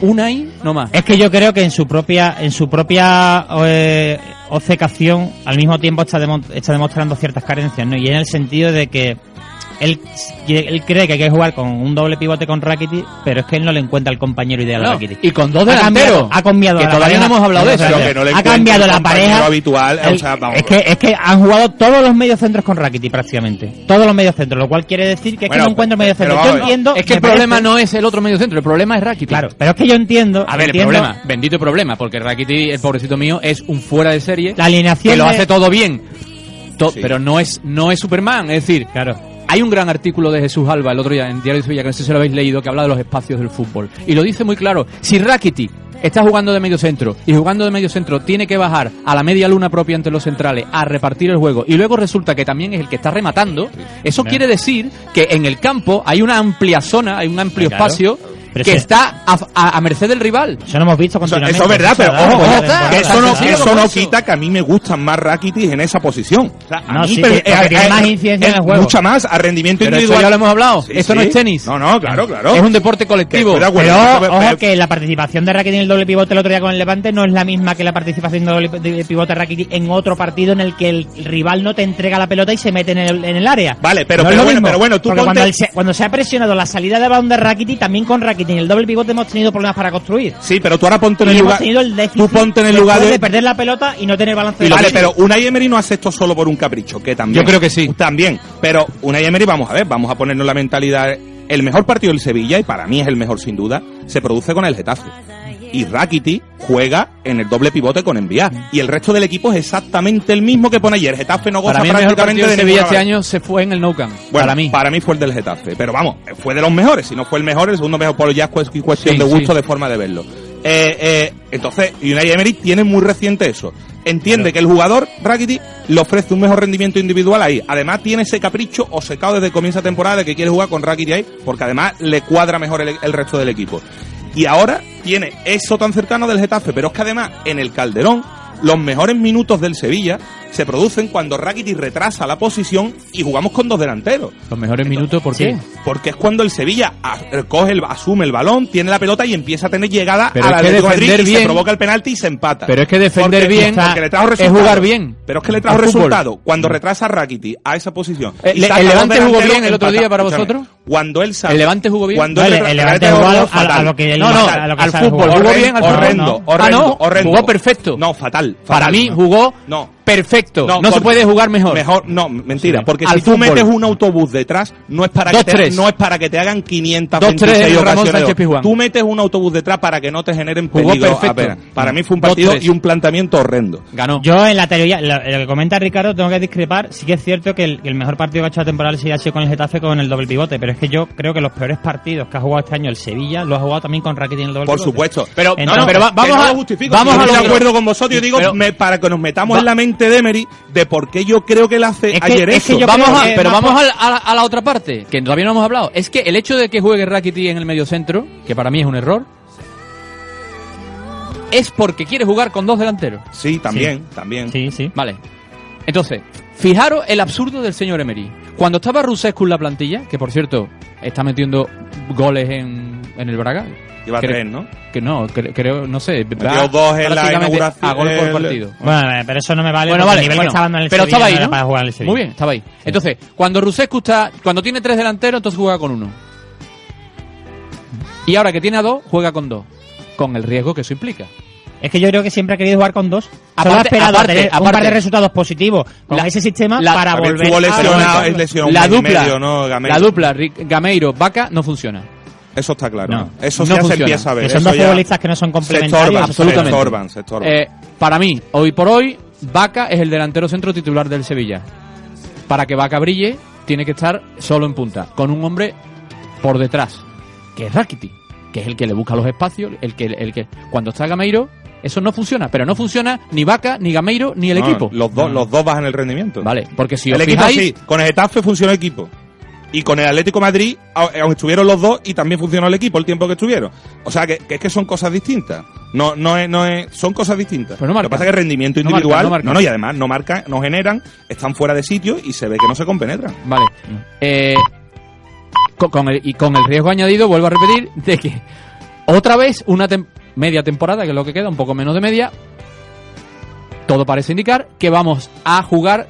Una y no más. Es que yo creo que en su propia en su propia eh, obcecación al mismo tiempo está, demo- está demostrando ciertas carencias, ¿no? Y en el sentido de que él, él cree que hay que jugar con un doble pivote con Rakitic, pero es que él no le encuentra el compañero ideal a Rakitic. y con dos Ha cambiado- delanteros. Ha cambiado, Que la todavía pareja. no hemos hablado de eso. Pero que no le ha cambiado el la pareja habitual, o El- sea, vamos. es que es que han jugado todos los medios centros con Rakitic prácticamente todos los medios centros lo cual quiere decir que es Bueno, que no encuentro medio pero centro vamos yo entiendo Es que el parece- problema no es el otro medio centro, el problema es Rakitic. claro pero es que yo entiendo A ver, el problema, bendito problema, porque Rakitic, el pobrecito mío, es un fuera de serie. La alineación que lo hace todo bien. To- Sí. Pero no es, no es Superman, es decir, claro hay un gran artículo de Jesús Alba el otro día en Diario de Sevilla, que no sé si lo habéis leído, que habla de los espacios del fútbol. Y lo dice muy claro. Si Rakitic está jugando de medio centro y jugando de medio centro tiene que bajar a la media luna propia entre los centrales a repartir el juego y luego resulta que también es el que está rematando, eso quiere decir que en el campo hay una amplia zona, hay un amplio espacio que está a, a- a merced del rival. eso lo hemos visto continuamente eso es verdad, pero ojo, que eso no, que eso no eso. quita que a mí me gustan más Rakitic en esa posición. O sea, a No, mí sí, pero- que- porque tiene más incidencia en el juego. Mucha más, a rendimiento Pero eso individual. ya lo hemos hablado. Sí, Esto no es tenis. No, no, claro, claro. Es un deporte colectivo. Pero ojo pero- que la participación de Rakitic en el doble pivote el otro día con el Levante no es la misma que la participación de doble de pivote de Rakitic en otro partido en el que el rival no te entrega la pelota y se mete en el, en el área. Vale, pero- No es pero lo bueno, mismo, pero bueno, tú cuando, se, cuando se ha presionado la salida de balón de Rakitic, también con Rakitic en el doble pivote hemos tenido problemas para construir. Sí, pero tú ahora ponte en Y el hemos lugar. tenido el déficit Tú ponte en el lugar de, de. perder la pelota y no tener balance de Vale, pero Unai Emery no hace esto solo por un capricho, que también. Yo creo que sí. También. Pero Unai Emery, vamos a ver, vamos a ponernos la mentalidad. El mejor partido del Sevilla, y para mí es el mejor sin duda, se produce con el Getafe. Y Rakiti juega en el doble pivote con Enviar. Y el resto del equipo es exactamente el mismo que pone ayer. Getafe no goza Para mí el mejor de Sevilla este año se fue en el Nou Camp. Bueno, para mí. fue el del Getafe. Pero vamos, fue de los mejores. Si no fue el mejor, el segundo mejor, por ya es cu- cuestión Sí, de gusto, sí. de forma de verlo. Eh, eh, entonces, Unai Emery tiene muy reciente eso. Entiende que el jugador, Rakitic, le ofrece un mejor rendimiento individual ahí. Además, tiene ese capricho o secado desde comienzo de temporada de que quiere jugar con Rakitic ahí, porque además le cuadra mejor el, el resto del equipo. Y ahora tiene eso tan cercano del Getafe, pero es que además, en el Calderón, los mejores minutos del Sevilla se producen cuando Rakitic retrasa la posición y jugamos con dos delanteros. Los mejores minutos, ¿por Sí. qué? Porque es cuando el Sevilla a- coge el, asume el balón, tiene la pelota y empieza a tener llegada Pero que Atlético de Madrid defender y se bien- provoca el penalti y se empata. Pero es que defender Porque- bien porque le trajo es resultado. jugar bien. Pero es que le trajo fútbol. resultado. Cuando retrasa Rakitic a esa posición. Eh, y le- saca ¿el Levante jugó bien el otro empata. día para vosotros? Cuando él sabe. ¿El Levante jugó bien? Cuando él el- Levante jugó a lo- a que él- No, no, a lo que al fútbol. ¿Jugó bien al horrendo, No. horrendo, Ah, horrendo. jugó perfecto. No, fatal. Para mí jugó No. Perfecto. No, se porque- puede jugar mejor. Mejor, no, mentira, Sí. porque Al si tú fútbol. metes un autobús detrás, no es para que te, tres. no es para que te hagan 500 Dos, tres, Ramón ocasiones. Sánchez Pizjuán. Tú metes un autobús detrás para que no te generen Jugó peligro perfecto. Para mí fue un partido y un planteamiento horrendo. Ganó. Yo en la teoría, lo, lo que comenta Ricardo, tengo que discrepar. Sí que es cierto que el, que el mejor partido que ha hecho la temporada sí ha sido con el Getafe con el doble pivote, pero es que yo creo que los peores partidos que ha jugado este año el Sevilla lo ha jugado también con Rakitic en el doble Por pivote. supuesto. Pero- no, no, no, pero va- que vamos no a- lo justifico. vamos a lo de acuerdo con vosotros. Yo digo para que nos metamos en la mente de Emery de por qué yo creo que él hace Es que- ayer es que eso. yo vamos creo a, que pero vamos por- a, la- a la otra parte, que todavía no hemos hablado. Es que el hecho de que juegue Rakitic en el medio centro, que para mí es un error, es porque quiere jugar con dos delanteros. Sí, también, también. Sí, sí. Vale. Entonces, fijaros el absurdo del señor Emery. Cuando estaba Rusescu en la plantilla, que por cierto está metiendo goles en, en el Braga. Lleva creo- tres, ¿no? Que no, cre- creo, no sé. Metió dos en la inauguración, A gol por partido. Bueno, eh, pero eso no me vale. Bueno, vale, el nivel bueno, que estaba en el pero Sevilla estaba ahí, no era ¿no? para jugar en el Sevilla. Muy bien, estaba ahí. Entonces, cuando Rusescu está, cuando tiene tres delanteros, entonces juega con uno. Y ahora que tiene a dos, juega con dos. Con el riesgo que eso implica. Es que yo creo que siempre ha querido jugar con dos. Solo ha Aparte- esperado aparte- a tener un par de resultados positivos con La- ese sistema la- para volver a lesionado, la dupla, medio, ¿no, Gameiro? la dupla Ric- Gameiro Vaca no funciona. Eso está claro. No. Eso No ya se funciona. empieza a ver. Que son eso dos ya- futbolistas que no son se complementarios. estorban, absolutamente. Se estorban, se estorban. Eh, para mí, hoy por hoy, Vaca es el delantero centro titular del Sevilla. Para que Vaca brille, tiene que estar solo en punta, con un hombre por detrás, que es Rakitic, que es el que le busca los espacios, el que, el que cuando está Gameiro, eso no funciona, pero no funciona ni Vaca, ni Gameiro, ni el No, equipo. Los dos, No. los dos bajan el rendimiento. Vale, porque si os el equipo fijáis, sí, con el Getafe funciona el equipo. Y con el Atlético de Madrid, au- aunque estuvieron los dos y también funcionó el equipo el tiempo que estuvieron. O sea, que, que es que son cosas distintas. No, no es, no es, son cosas distintas. Pero no Lo marcan. que pasa es que el rendimiento individual, no no, no, y además no marcan, no generan, están fuera de sitio y se ve que no se compenetran. Vale. Eh, con, con el, y con el riesgo añadido, vuelvo a repetir, de que otra vez una tem- media temporada, que es lo que queda, un poco menos de media, todo parece indicar que vamos a jugar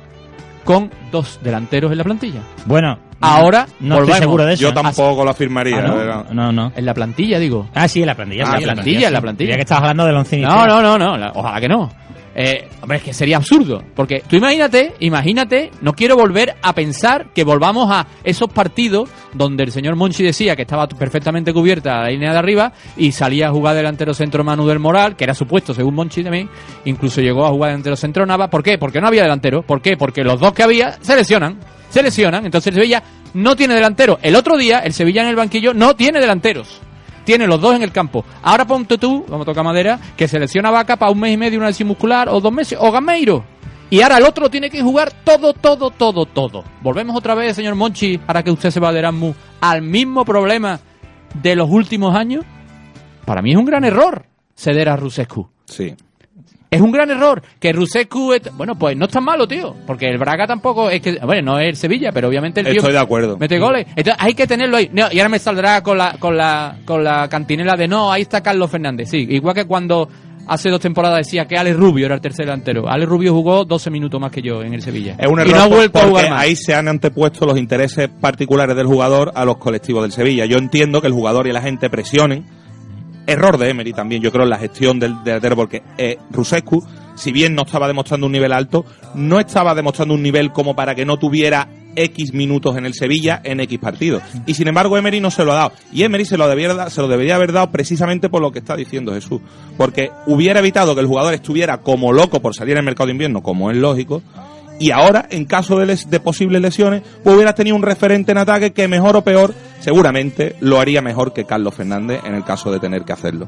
con dos delanteros en la plantilla. Bueno, Ahora no volvemos. estoy seguro de eso. Yo tampoco lo afirmaría. Ah, la ¿no? no, no. En la plantilla, digo. Ah, sí, en la plantilla. Ah, sí, en la plantilla, en la plantilla. Creía que estabas hablando del once No, no, no, no, ojalá que no. Eh, hombre, es que sería absurdo. Porque tú imagínate, imagínate, no quiero volver a pensar que volvamos a esos partidos donde el señor Monchi decía que estaba perfectamente cubierta la línea de arriba y salía a jugar delantero centro Manu del Moral, que era supuesto según Monchi también, incluso llegó a jugar delantero centro Nava. ¿Por qué? Porque no había delantero. ¿Por qué? Porque los dos que había se lesionan. Se lesionan. Entonces el Sevilla no tiene delantero. El otro día, el Sevilla en el banquillo no tiene delanteros tiene los dos en el campo. Ahora ponte tú, vamos a tocar madera, que selecciona Vaca para un mes y medio una lesión muscular, o dos meses, o Gameiro. Y ahora el otro tiene que jugar todo, todo, todo, todo. Volvemos otra vez, señor Monchi, ahora que usted se va de Erasmus, al mismo problema de los últimos años. Para mí es un gran error ceder a Rusescu. Sí. Es un gran error que Rusescu, bueno, pues no es tan malo, tío, porque el Braga tampoco es que, bueno, no es el Sevilla, pero obviamente el tío Estoy de acuerdo. mete goles. Entonces hay que tenerlo ahí. No, y ahora me saldrá con la, con la, con la cantinela de no, ahí está Carlos Fernández. Sí, igual que cuando hace dos temporadas decía que Ale Rubio era el tercer delantero. Ale Rubio jugó 12 minutos más que yo en el Sevilla. Es un y error no ha vuelto a jugar más. ahí se han antepuesto los intereses particulares del jugador a los colectivos del Sevilla. Yo entiendo que el jugador y la gente presionen. Error de Emery también, yo creo, en la gestión del delantero, porque eh, Rusescu, si bien no estaba demostrando un nivel alto, no estaba demostrando un nivel como para que no tuviera X minutos en el Sevilla en X partidos. Y sin embargo, Emery no se lo ha dado. Y Emery se lo, debiera, se lo debería haber dado precisamente por lo que está diciendo Jesús. Porque hubiera evitado que el jugador estuviera como loco por salir el mercado de invierno, como es lógico, y ahora, en caso de, les- de posibles lesiones, pues hubieras tenido un referente en ataque que mejor o peor, seguramente lo haría mejor que Carlos Fernández en el caso de tener que hacerlo.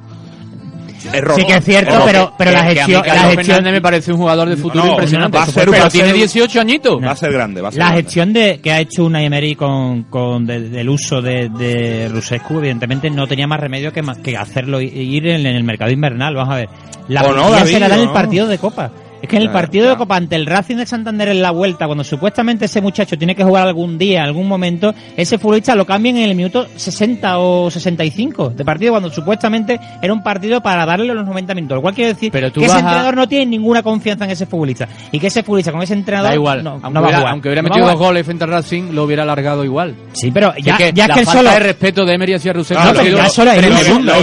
Error. Sí que es cierto, Error. pero, pero la gestión, la Carlos gestión Fernández me parece un jugador de futuro No, impresionante. va a ser- pero tiene ser- 18 añitos. Va a ser grande, va a ser La grande. gestión de que ha hecho una Emery con, con de- del uso de, de Rusescu, evidentemente no tenía más remedio que, que hacerlo ir en, en el mercado invernal. Vamos a ver. La O no, David, se la da en el partido de Copa. Es que en el Claro, partido de. Copa ante el Racing de Santander en la vuelta, cuando supuestamente ese muchacho tiene que jugar algún día, algún momento, ese futbolista lo cambian en el minuto 60 o 65 de partido, cuando supuestamente era un partido para darle los 90 minutos. Lo cual quiere decir Pero tú que ese a- entrenador no tiene ninguna confianza en ese futbolista. Y que ese futbolista con ese entrenador Da igual. no, aunque, no va a hubiera, jugar. aunque hubiera No metido dos jugar. goles frente al Racing, lo hubiera alargado igual. Sí, pero ya, que ya la es que el falta solo. de respeto de Emery hacia Claro, ha pero ya solo el el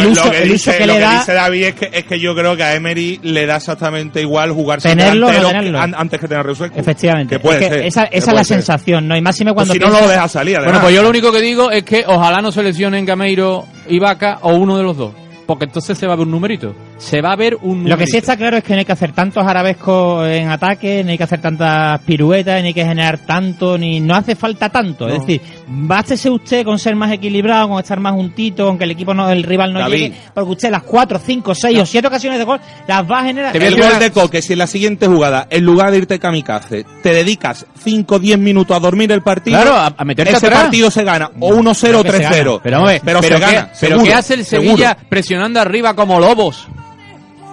uso- que el dice- uso que le da- dice David es que, es que yo creo que a Emery le da exactamente igual jugar Tenerlo no an- antes que tener Rusescu. Efectivamente. Que puede Es que ser. esa que esa es la ser. sensación, ¿no? Y máxime Pues cuando si no piensas- lo deja salir, además. Bueno, pues yo lo único que digo es que ojalá no se lesionen Gameiro y Vaca o uno de los dos. Porque entonces se va a ver un numerito. Se va a ver un. Lo que sí está claro es que no hay que hacer tantos arabescos en ataque, no hay que hacer tantas piruetas, ni hay que generar tanto, ni no hace falta tanto. Es decir, bástese usted con ser más equilibrado, con estar más juntito, con que el equipo no, el rival no David. llegue, porque usted las cuatro, cinco, seis o siete ocasiones de gol las va a generar. Te voy El gol de Coque, si en la siguiente jugada, en lugar de irte kamikaze, te dedicas 5 o 10 minutos a dormir el partido, Claro, a- a meterte ese atrás. partido se gana o 1-0 o Creo que se 3-0. gana. Pero, pero, pero, se ¿qué, gana. pero ¿qué hace el seguro. Sevilla presionando arriba como lobos?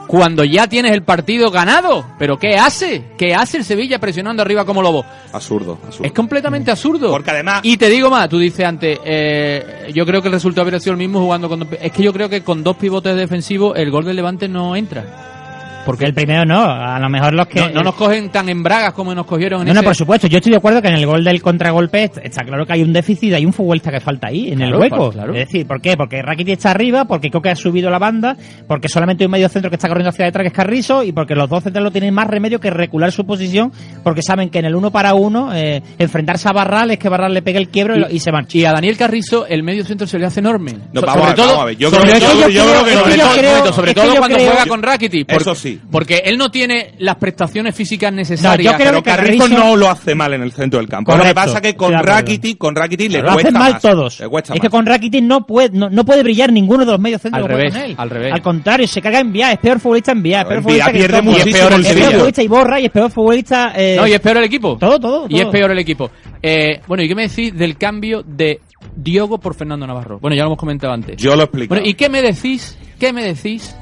Cuando ya tienes el partido ganado. ¿Pero qué hace? ¿Qué hace el Sevilla presionando arriba como lobos? Absurdo, absurdo. Es completamente absurdo. Porque además- Y te digo más, tú dices antes, eh, yo creo que el resultado hubiera sido el mismo jugando con Es que yo creo que con dos pivotes defensivos el gol del Levante no entra. Porque el primero no, a lo mejor los que... No, no nos cogen tan en bragas como nos cogieron en No, no, ese- por supuesto. Yo estoy de acuerdo que en el gol del contragolpe est- está claro que hay un déficit, hay un futbolista que falta ahí, en Claro, el hueco. claro. Es decir, ¿por qué? Porque Rakitic está arriba, porque Coque ha subido la banda, porque solamente hay un medio centro que está corriendo hacia detrás que es Carrizo, y porque los dos centrales no tienen más remedio que recular su posición, porque saben que en el uno para uno, eh, enfrentarse a Barral es que Barral le pegue el quiebro y, se marcha. Y a Daniel Carrizo el medio centro se le hace enorme. No, So- vamos a ver, vamos a ver. Yo sobre creo que- todo, yo- yo creo que- sobre todo- sobre todo cuando creo- juega con Rakitic. Eso sí. Sí. Porque él no tiene las prestaciones físicas necesarias. yo creo Pero que Carrizo Carrizo- no lo hace mal en el centro del campo. Lo que pasa es que con. Rakitic, con Rakitic le lo cuesta hacen mal más. todos. Le cuesta es que con Rakitic no puede, no, no puede brillar ninguno de los medios centros Al que revés, con él. al revés. Al contrario, se caga en Vía, es peor futbolista en Vía, es peor En futbolista que pierde Stockton. muchísimo Y es peor el Es peor futbolista Iborra y es peor futbolista... Eh, No, y es peor el equipo. Todo, todo, Y es peor el equipo. Eh, bueno, ¿y qué me decís del cambio de Diogo por Fernando Navarro? Bueno, ya lo hemos comentado antes. Yo lo explico. Bueno, ¿y qué me decís? ¿Qué me decís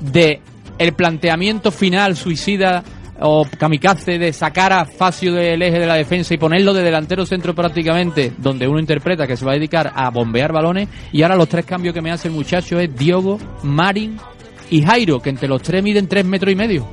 de el planteamiento final suicida o kamikaze de sacar a Facio del eje de la defensa y ponerlo de delantero centro prácticamente, donde uno interpreta que se va a dedicar a bombear balones y ahora los tres cambios que me hace el muchacho es Diogo, Marin y Jairo, que entre los tres miden tres metros y medio.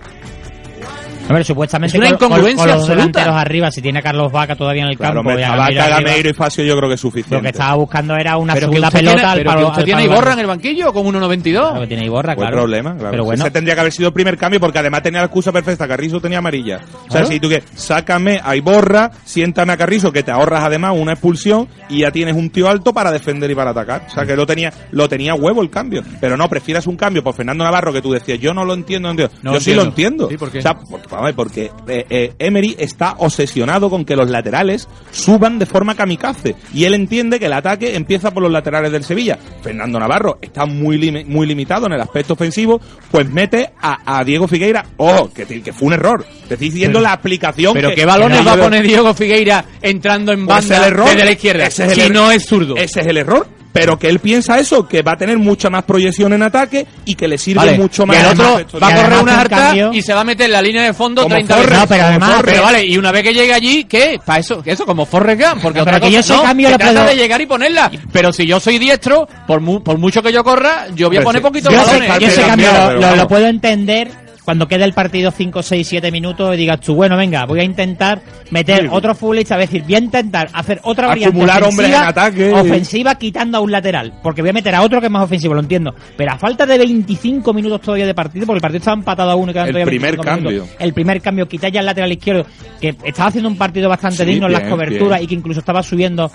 Supuestamente Es una con- con- incongruencia con los absoluta. delanteros arriba, si tiene a Carlos Vaca todavía en el Claro, campo... hombre, y a Tabaca, Gameiro y Facio yo creo que es suficiente. Lo que estaba buscando era una Pero que segunda usted pelota tiene, al pero palo- que usted al tiene Iborra en largo. el banquillo con 1.92. Claro que tiene Iborra, claro. problema, claro. Pero bueno, Ese tendría que haber sido el primer cambio porque además tenía la excusa perfecta. Carrizo tenía amarilla. O sea, si tú que sácame a Iborra, siéntame a Carrizo, que te ahorras además una expulsión y ya tienes un tío alto para defender y para atacar. O sea, que lo tenía, lo tenía huevo el cambio. Pero no, prefieras un cambio por Fernando Navarro que tú decías, yo no lo entiendo, no entiendo. No yo sí lo entiendo. entiendo. Sí, ¿por qué? O sea, porque, vamos porque eh, eh, Emery está obsesionado con que los laterales suban de forma kamikaze. Y él entiende que el ataque empieza por los laterales del Sevilla. Fernando Navarro está muy, muy limitado en el aspecto ofensivo, pues mete a, a Diego Figueira. ¡Ojo! Que, que fue un error. Te estoy diciendo la aplicación. Pero que- ¿qué balones que va a poner Diego Figueira entrando en pues banda el error, desde la izquierda? ese es el si er- no es zurdo. Ese es el error. Pero que él piensa eso, que va a tener mucha más proyección en ataque y que le sirve Vale, mucho y más. el otro va a correr una un harta y se va a meter en la línea de fondo Como 30 Forrest, veces. No, pero además- Forrest. Pero vale, y una vez que llegue allí, ¿qué? Para eso, eso como Forrest Gump, porque No, otra pero que yo no, cambio se trata puedo- de llegar y ponerla. Pero si yo soy diestro, por, mu- por mucho que yo corra, yo voy a Pero poner sí, poquitos yo, balones. ese, yo ese Pero cambio pero lo puedo entender cuando quede el partido 5, 6, 7 minutos y digas tú, bueno, venga, voy a intentar meter Sí. otro futbolista, es decir, voy a intentar hacer otra variante Acumular hombres ofensiva, en ataque. ofensiva quitando a un lateral, porque voy a meter a otro que es más ofensivo, lo entiendo. Pero a falta de 25 minutos todavía de partido, porque el partido estaba empatado a uno y quedan El primer 25 minutos. cambio. El primer cambio, quitar ya el lateral izquierdo, que estaba haciendo un partido bastante Sí, digno en las coberturas bien. y que incluso estaba subiendo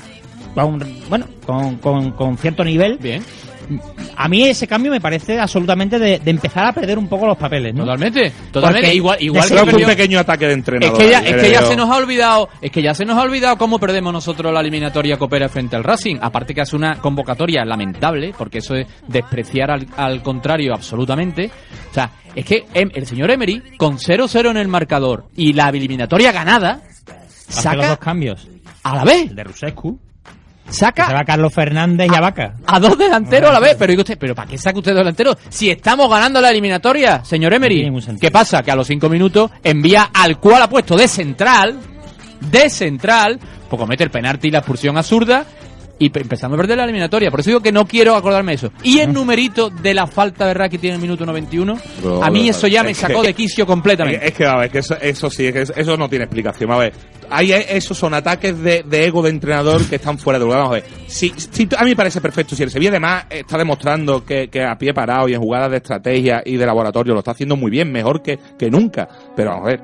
a un- bueno, con, con- con cierto nivel. Bien, A mí ese cambio me parece absolutamente de, de empezar a perder un poco los papeles, ¿no? totalmente. Totalmente. Porque igual igual que que un perdió- pequeño ataque de Es entrenador. que, ya, ahí, es que ya se nos ha olvidado, es que ya se nos ha olvidado cómo perdemos nosotros la eliminatoria Coopera frente al Racing. Aparte que hace una convocatoria lamentable, porque eso es despreciar al, al contrario absolutamente. O sea, es que em- el señor Emery, con 0-0 en el marcador y la eliminatoria ganada, Hace los dos saca cambios. a la vez, El de Rusescu. Que se va saca Carlos Fernández y a Vaca. a dos delanteros a la vez. Pero digo usted, ¿pero para qué saca usted dos delanteros? Si estamos ganando la eliminatoria, señor No Emery. sentido. ¿Qué pasa? Que a los cinco minutos envía al cual ha puesto de central, de central, pues comete el penalti y la expulsión absurda. Y pe- empezamos a perder la eliminatoria. Por eso digo que no quiero acordarme de eso. Y el numerito de la falta de Raki tiene el minuto 91. Bro, a mí bro, eso ya me sacó que- de quicio completamente. es que, a ver, que eso, eso sí, es que eso- eso no tiene explicación. A ver, hay, esos son ataques de, de ego de entrenador que están fuera de lugar. Vamos a ver. Si, si- a mí me parece perfecto. Si el Sevilla además está demostrando que, que a pie parado y en jugadas de estrategia y de laboratorio lo está haciendo muy bien, mejor que, que nunca. Pero vamos a ver.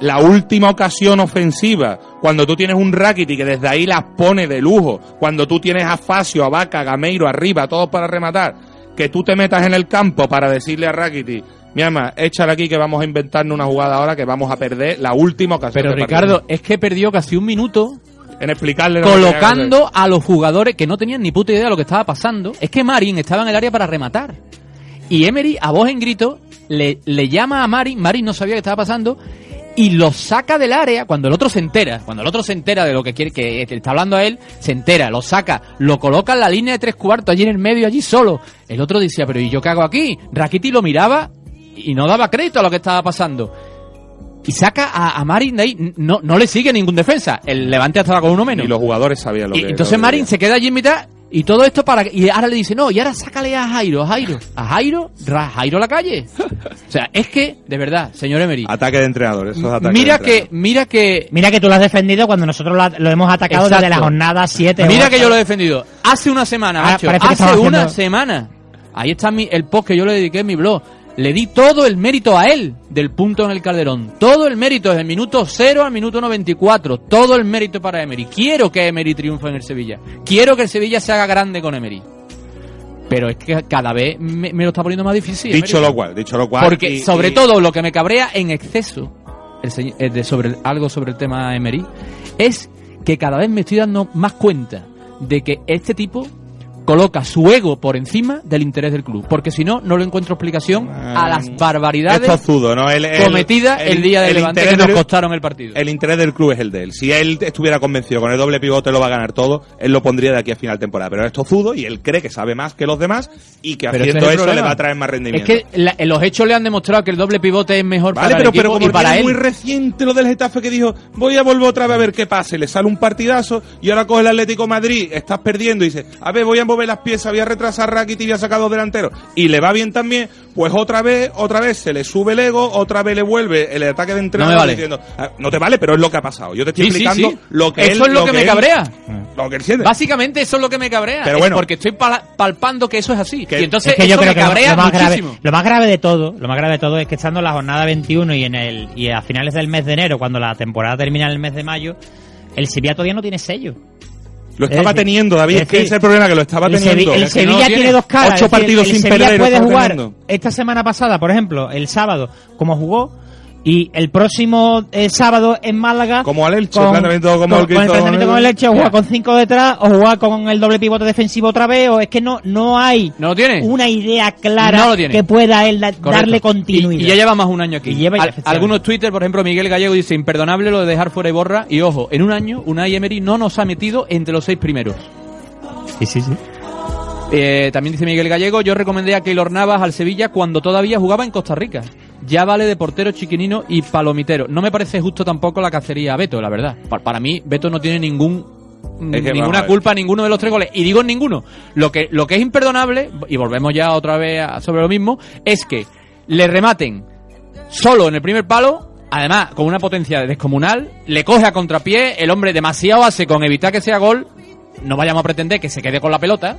La última ocasión ofensiva, cuando tú tienes un Rakitic que desde ahí las pone de lujo, cuando tú tienes a Facio, a Vaca, a Gameiro arriba, todos para rematar, que tú te metas en el campo para decirle a Rakitic, mi ama, échale aquí que vamos a inventarnos una jugada ahora que vamos a perder la última ocasión. Pero Ricardo, es que perdió casi un minuto en explicarle lo colocando a los jugadores que no tenían ni puta idea de lo que estaba pasando. Es que Marin estaba en el área para rematar. Y Emery, a voz en grito, le, le llama a Marin, Marin no sabía qué estaba pasando, y lo saca del área cuando el otro se entera. Cuando el otro se entera de lo que quiere, que que está hablando a él, se entera, lo saca, lo coloca en la línea de tres cuartos, allí en el medio, allí solo. El otro decía, pero ¿y yo qué hago aquí? Rakiti lo miraba y no daba crédito a lo que estaba pasando. Y saca a, a Marin de ahí, no, no le sigue ningún defensa. El Levante estaba con uno menos. Y los jugadores sabían lo Y que entonces lo que Marin quería. se queda allí en mitad y todo esto para y ahora le dice no y ahora sácale a Jairo a Jairo a Jairo ra- Jairo a la calle o sea es que de verdad señor Emery. Ataque de entrenador, esos ataques mira de que mira que Mira que tú lo has defendido cuando nosotros lo, lo hemos atacado Exacto. desde la jornada 7. mira que yo lo he defendido. Hace una semana Ah, macho, hace una haciendo- semana. Ahí está mi, el post que yo le dediqué en mi blog le di todo el mérito a él del punto en el Calderón. Todo el mérito desde el minuto 0 al minuto 94. Todo el mérito para Emery. Quiero que Emery triunfe en el Sevilla. Quiero que el Sevilla se haga grande con Emery. pero es que cada vez me, me lo está poniendo más difícil. Dicho Emery. lo cual, dicho lo cual. Porque y- sobre y- todo lo que me cabrea en exceso el eh, de sobre el- algo sobre el tema Emery es que cada vez me estoy dando más cuenta de que este tipo coloca su ego por encima del interés del club, porque si no no le encuentro explicación a las Esto barbaridades es. El- el- cometidas el, día del el Levante que nos del- costaron el partido. El interés del club es el de él. Si él estuviera convencido con el doble pivote lo va a ganar todo, él lo pondría de aquí a final de temporada. Pero es zudo y él cree que sabe más que los demás y que Pero ese haciendo es el eso le va a traer más es rendimiento. que la- los hechos le han demostrado que el doble pivote es mejor Vale, para pero, el equipo pero como y para él. muy reciente lo del Getafe que dijo, voy a volver otra vez a ver qué pasa, y le sale un partidazo y ahora coge el Atlético Madrid, estás perdiendo y dice, a ver, voy a mover las piezas, voy a retrasar a Rakitic y voy a sacar dos delanteros y le va bien también, pues otra vez, otra vez se le sube el ego, otra vez le vuelve el ataque de entrenador vale. diciendo, "Ah, no te vale, pero es lo que ha pasado. Yo te estoy Sí, sí, explicando sí. lo que Eso él- es lo que me él- cabrea. Lo que él siente. Básicamente eso es lo que me cabrea. Pero es bueno. porque estoy palpando que eso es así. Que- y entonces es que yo eso creo me que lo, cabrea lo más grave, muchísimo. lo más grave de todo, lo más grave de todo es que estando en la jornada 21 y en el y a finales del mes de enero, cuando la temporada termina en el mes de mayo, el Sevilla todavía no tiene sello. Lo estaba Es teniendo, David, es, que ese es el problema, que lo estaba el, teniendo. El no Sevilla lo tiene. tiene dos caras. Ocho partidos el sin Sevilla perder puede jugar teniendo. esta semana pasada, por ejemplo, el sábado, como jugó, y el próximo eh, sábado en Málaga. Como al Elche, el planteamiento como con, el con el planteamiento el- con el Elche, o jugar con cinco detrás, o jugar con el doble pivote defensivo otra vez, o es que no, no hay ¿No lo tiene? una idea clara No lo tiene. que pueda él da- darle continuidad. Y, y ya lleva más un año aquí. Y lleva ya, Al- efectivamente. algunos Twitter, por ejemplo, Miguel Gallego dice, imperdonable lo de dejar fuera y borra. Y ojo, en un año, Unai Emery no nos ha metido entre los seis primeros. Sí, sí, sí. Eh, también dice Miguel Gallego, yo recomendé a Keylor Navas al Sevilla cuando todavía jugaba en Costa Rica. Ya vale de portero chiquinino y palomitero. No me parece justo tampoco la cacería a Beto, la verdad. Pa- Para, mí, Beto no tiene ningún Es que, ninguna culpa ninguno de los tres goles. Y digo ninguno. Lo que, lo que es imperdonable, y volvemos ya otra vez a- sobre lo mismo, es que le rematen solo en el primer palo, además con una potencia descomunal, le coge a contrapié, el hombre demasiado hace con evitar que sea gol, no vayamos a pretender que se quede con la pelota.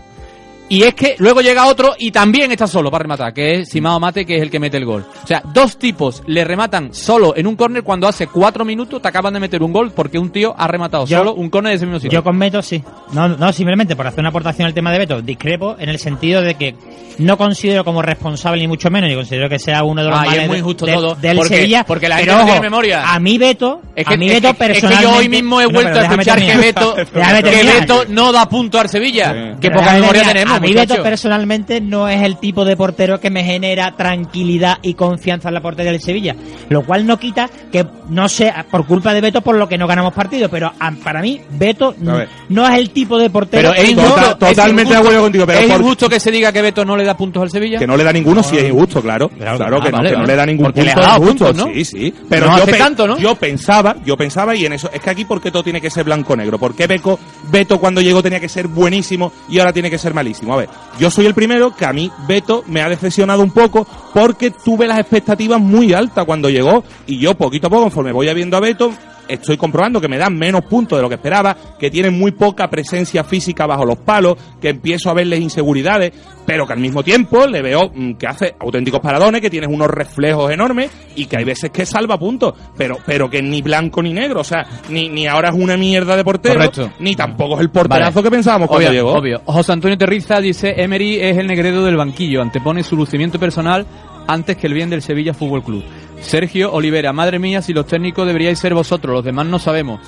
Y es que luego llega otro y también está solo para rematar, que es Simao Mate, que es el que mete el gol. O sea, dos tipos le rematan solo en un córner cuando hace cuatro minutos te acaban de meter un gol porque un tío ha rematado Yo- solo un córner de ese mismo sitio. Yo con Beto sí. No, no, simplemente por hacer una aportación al tema de Beto, discrepo en el sentido de que no considero como responsable ni mucho menos, ni considero que sea uno de los Ah, y es males muy de- injusto de- todo, del porque- Sevilla. porque la pero gente ojo, tiene memoria. A mí Beto, Es que, a mí es Beto que- es que yo hoy mismo he vuelto a escuchar que. Beto, que. Beto no da punto al Sevilla. Sí. Que poca memoria tenemos, mí muchacho. Beto personalmente no es el tipo de portero que me genera tranquilidad y confianza en la portería del Sevilla. Lo cual no quita que no sea por culpa de Beto por lo que no ganamos partido. Pero ah, para mí, Beto A no es el tipo de portero Pero es Total- injusto. totalmente es de acuerdo contigo, pero es por- injusto que se diga que Beto no le da puntos al Sevilla. Que no le da ninguno si es injusto, claro. Claro, Claro, que, no, vale, que no le da ningún Porque le punto ha dado puntos, ¿no? Sí, sí. Pero No yo, hace tanto, ¿no? yo pensaba, yo pensaba, y en eso, es que aquí, ¿por qué todo tiene que ser blanco-negro? ¿Por qué Beco, Beto cuando llegó tenía que ser buenísimo y ahora tiene que ser malísimo? A ver, yo soy el primero que a mí Beto me ha decepcionado un poco porque tuve las expectativas muy altas cuando llegó y yo poquito a poco, conforme voy viendo a Beto, estoy comprobando que me dan menos puntos de lo que esperaba, que tiene muy poca presencia física bajo los palos, que empiezo a verles inseguridades, pero que al mismo tiempo le veo mm, que hace auténticos paradones, que tienes unos reflejos enormes y que hay veces que salva puntos, pero pero que ni blanco ni negro, o sea, ni, ni ahora es una mierda de portero, Correcto. ni tampoco es el porterazo Vale. que pensábamos cuando obvio, llegó. obvio. José Antonio Terriza dice, Emery es el negredo del banquillo, antepone su lucimiento personal antes que el bien del Sevilla Fútbol Club. Sergio Olivera, madre mía, si los técnicos deberíais ser vosotros, los demás no sabemos.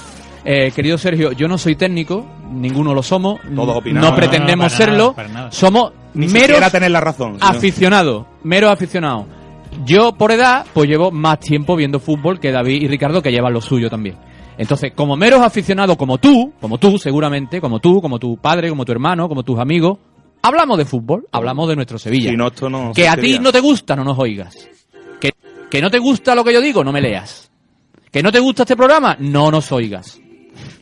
Eh, querido Sergio, yo no soy técnico, ninguno lo somos, Todos opinamos. no pretendemos No, no, para nada, serlo, nada. somos Ni meros tener la razón. aficionados, meros aficionados. Yo, por edad, pues llevo más tiempo viendo fútbol que David y Ricardo, que llevan lo suyo también. Entonces, como meros aficionados como tú, como tú seguramente, como tú, como tu padre, como tu hermano, como tus amigos, hablamos de fútbol, hablamos de nuestro Sevilla. Si no, esto no que a ti no te gusta, no nos oigas. Que, que no te gusta lo que yo digo, no me leas. Que no te gusta este programa, no nos oigas.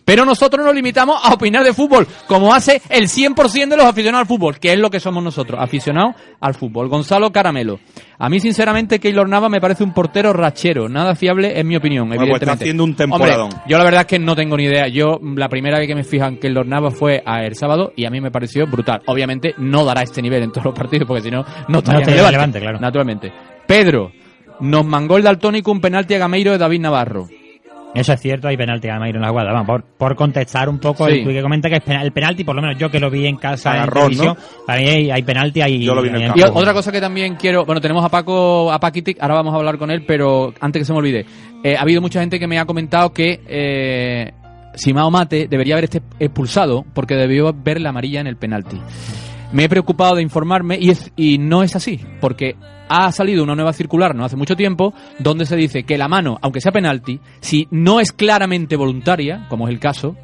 Pero nosotros nos limitamos a opinar de fútbol, como hace el 100% de los aficionados al fútbol, que es lo que somos nosotros, aficionados al fútbol. Gonzalo Caramelo. A mí, sinceramente, Keylor Nava me parece un portero rachero, nada fiable, en mi opinión, Bueno, pues está evidentemente. haciendo un Hombre, temporadón. yo la verdad es que no tengo ni idea. Yo, la primera vez que me fijan que Keylor Nava fue a el sábado y a mí me pareció brutal. Obviamente, no dará este nivel en todos los partidos, porque si no, no estaría en estaría el en Levante, Levante, claro. Naturalmente. Pedro, nos mangó el daltónico un penalti a Gameiro de David Navarro. Eso es cierto, hay penalti a Mayro en la jugada. Vamos, por, por contestar un poco Sí. el que comenta que es penal- el penalti, por lo menos yo que lo vi en casa en Agarrón, televisión, para mí hay, hay penalti ahí. Yo lo vi en el Y otra cosa que también quiero, bueno, tenemos a Paco, a Paquitic, ahora vamos a hablar con él, pero antes que se me olvide, eh, ha habido mucha gente que me ha comentado que eh, Simao Mate debería haber este expulsado porque debió ver la amarilla en el penalti. Me he preocupado de informarme y, es, y no es así, porque ha salido una nueva circular no hace mucho tiempo donde se dice que la mano, aunque sea penalti, si no es claramente voluntaria, como es el caso,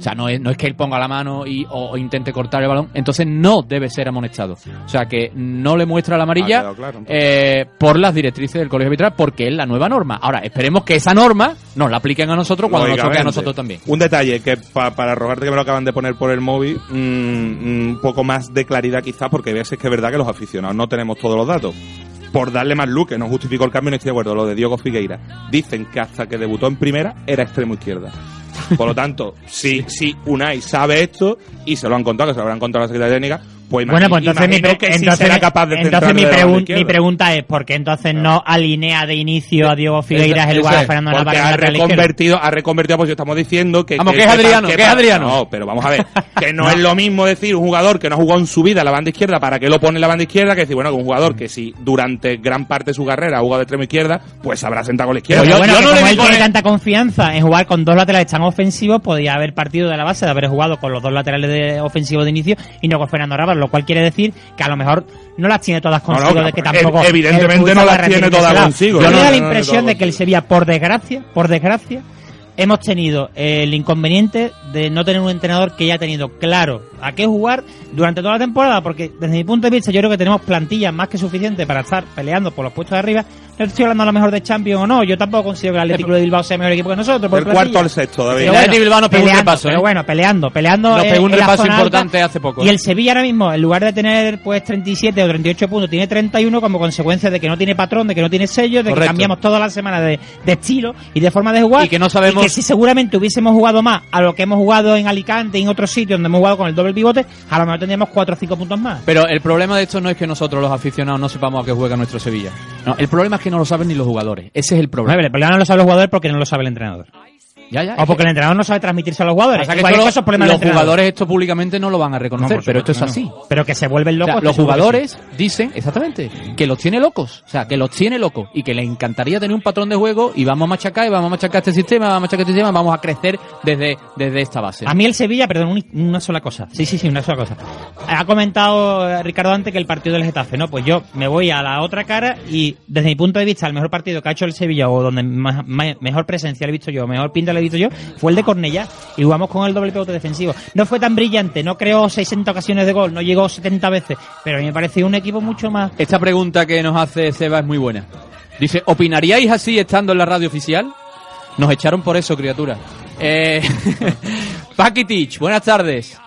o sea, no es, no es que él ponga la mano y, o, o intente cortar el balón, entonces no debe ser amonestado. O sea, que no le muestra la amarilla claro, eh, por las directrices del Colegio Arbitral, porque es la nueva norma. Ahora, esperemos que esa norma nos la apliquen a nosotros cuando nos toque a nosotros también. Un detalle que pa- para rogarte que me lo acaban de poner por el móvil, mm, mm, un poco más de claridad quizás, porque veas es que es verdad que los aficionados no tenemos todos los datos. Por darle más luz, que no justificó el cambio, no estoy de acuerdo. Lo de Diego Figueira. Dicen que hasta que debutó en primera era extremo izquierda. Por lo tanto, si, si Unai sabe esto y se lo han contado, que se lo habrán contado a la Secretaría Técnica, pues Bueno, pues entonces, mi, imagino pre- que sí entonces, será capaz de entonces mi, pregun- mi pregunta es ¿por qué entonces no alinea de inicio a Diego Figueiras en Ese- lugar a Fernando Porque Navarro ha reconvertido, ha reconvertido, pues estamos diciendo que... Vamos, que es Adriano, que es Adriano. No, pero vamos a ver, que no, es lo mismo decir un jugador que no ha jugado en su vida la banda izquierda, para que lo pone en la banda izquierda, que decir, bueno, que un jugador que si durante gran parte de su carrera ha jugado de extremo izquierda, pues habrá sentado con la izquierda. Pero yo- bueno, yo no le como él tiene tanta confianza en jugar con dos laterales tan ofensivos, podía haber partido de la base de haber jugado con los dos laterales de ofensivos de inicio y no con Fernando Navarro, lo cual quiere decir que a lo mejor no las tiene todas No, no, consigo, de que tampoco... evidentemente no las tiene todas consigo, Yo me da la impresión de que el Sevilla, por desgracia, por desgracia, hemos tenido el inconveniente de no tener un entrenador que ya ha tenido claro a qué jugar durante toda la temporada, porque desde mi punto de vista yo creo que tenemos plantillas más que suficientes para estar peleando por los puestos de arriba. No estoy hablando a lo mejor de Champions o no, yo tampoco considero que el Atlético de Bilbao sea mejor equipo que nosotros. Del cuarto al sexto, David. Pero El Athletic Bilbao nos pegó un peleando, repaso, ¿eh? Pero bueno, peleando, peleando. Nos pegó un repaso alta. importante hace poco. Y el Sevilla ahora mismo, en lugar de tener pues 37 o 38 puntos, tiene 31 como consecuencia de que no tiene patrón, de que no tiene sello, de que cambiamos todas las semanas de, de estilo y de forma de jugar. Y que no sabemos- Y que si seguramente hubiésemos jugado más a lo que hemos jugado en Alicante y en otros sitios donde hemos jugado con el doble pivote, a lo mejor tendríamos 4 o 5 puntos más. Pero el problema de esto no es que nosotros los aficionados no sepamos a qué juega nuestro Sevilla. No, el problema es que no lo saben ni los jugadores. Ese es el problema. Bueno, el problema no lo saben los jugadores porque no lo sabe el entrenador. Ya, ya. O porque el entrenador no sabe transmitirse a los jugadores. Que Igual esto que lo- esos problemas del los entrenador. jugadores esto públicamente no lo van a reconocer, No, pero esto es así. no. Pero que se vuelven O locos. sea, los jugadores dicen, exactamente, que los tiene locos. O sea, que los tiene locos. Y que les encantaría tener un patrón de juego y vamos a machacar y vamos a machacar este sistema, vamos a machacar este sistema, vamos a crecer desde, desde esta base. A mí el Sevilla, perdón, un- una sola cosa. Sí, sí, sí, una sola cosa. Ha comentado eh, Ricardo antes que el partido del Getafe, ¿no? Pues yo me voy a la otra cara y desde mi punto de vista el mejor partido que ha hecho el Sevilla o donde más- más- mejor presencia le he visto yo, mejor pinta le he visto yo, fue el de Cornellá y jugamos con el doble pivote defensivo. No fue tan brillante, no creó 60 ocasiones de gol, no llegó 70 veces, pero a mí me pareció un equipo mucho más... Esta pregunta que nos hace Seba es muy buena. Dice, ¿opinaríais así estando en la radio oficial? Nos echaron por eso, criatura. Eh, Paquitich, buenas tardes.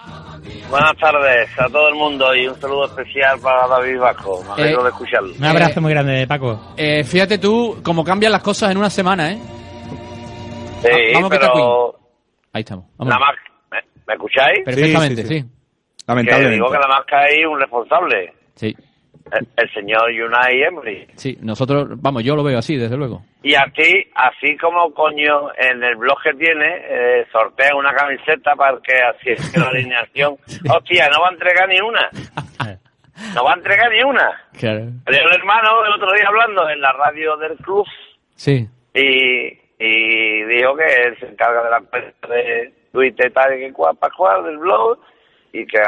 Buenas tardes a todo el mundo y un saludo especial para David Vasco. Me alegro Eh, de escucharlo. Un abrazo muy grande, Paco. Eh, fíjate tú cómo cambian las cosas en una semana, ¿eh? Sí, vamos que está pero Ahí estamos. Vamos. nada más, ¿me, me escucháis? Perfectamente, Sí, sí. sí, Sí, Que Lamentablemente. digo que más que hay un responsable, sí. el, el señor Unai Emery. Nosotros, vamos, yo lo veo así, desde luego. Y así, así como coño en el blog que tiene, eh, sortea una camiseta para que así es la alineación. Hostia, no va a entregar ni una. No va a entregar ni una. Claro. Un hermano el otro día hablando en la radio del club Sí. y, y dijo que él se encarga de la cuenta de Twitter tal y que cual, Pascual del blog y que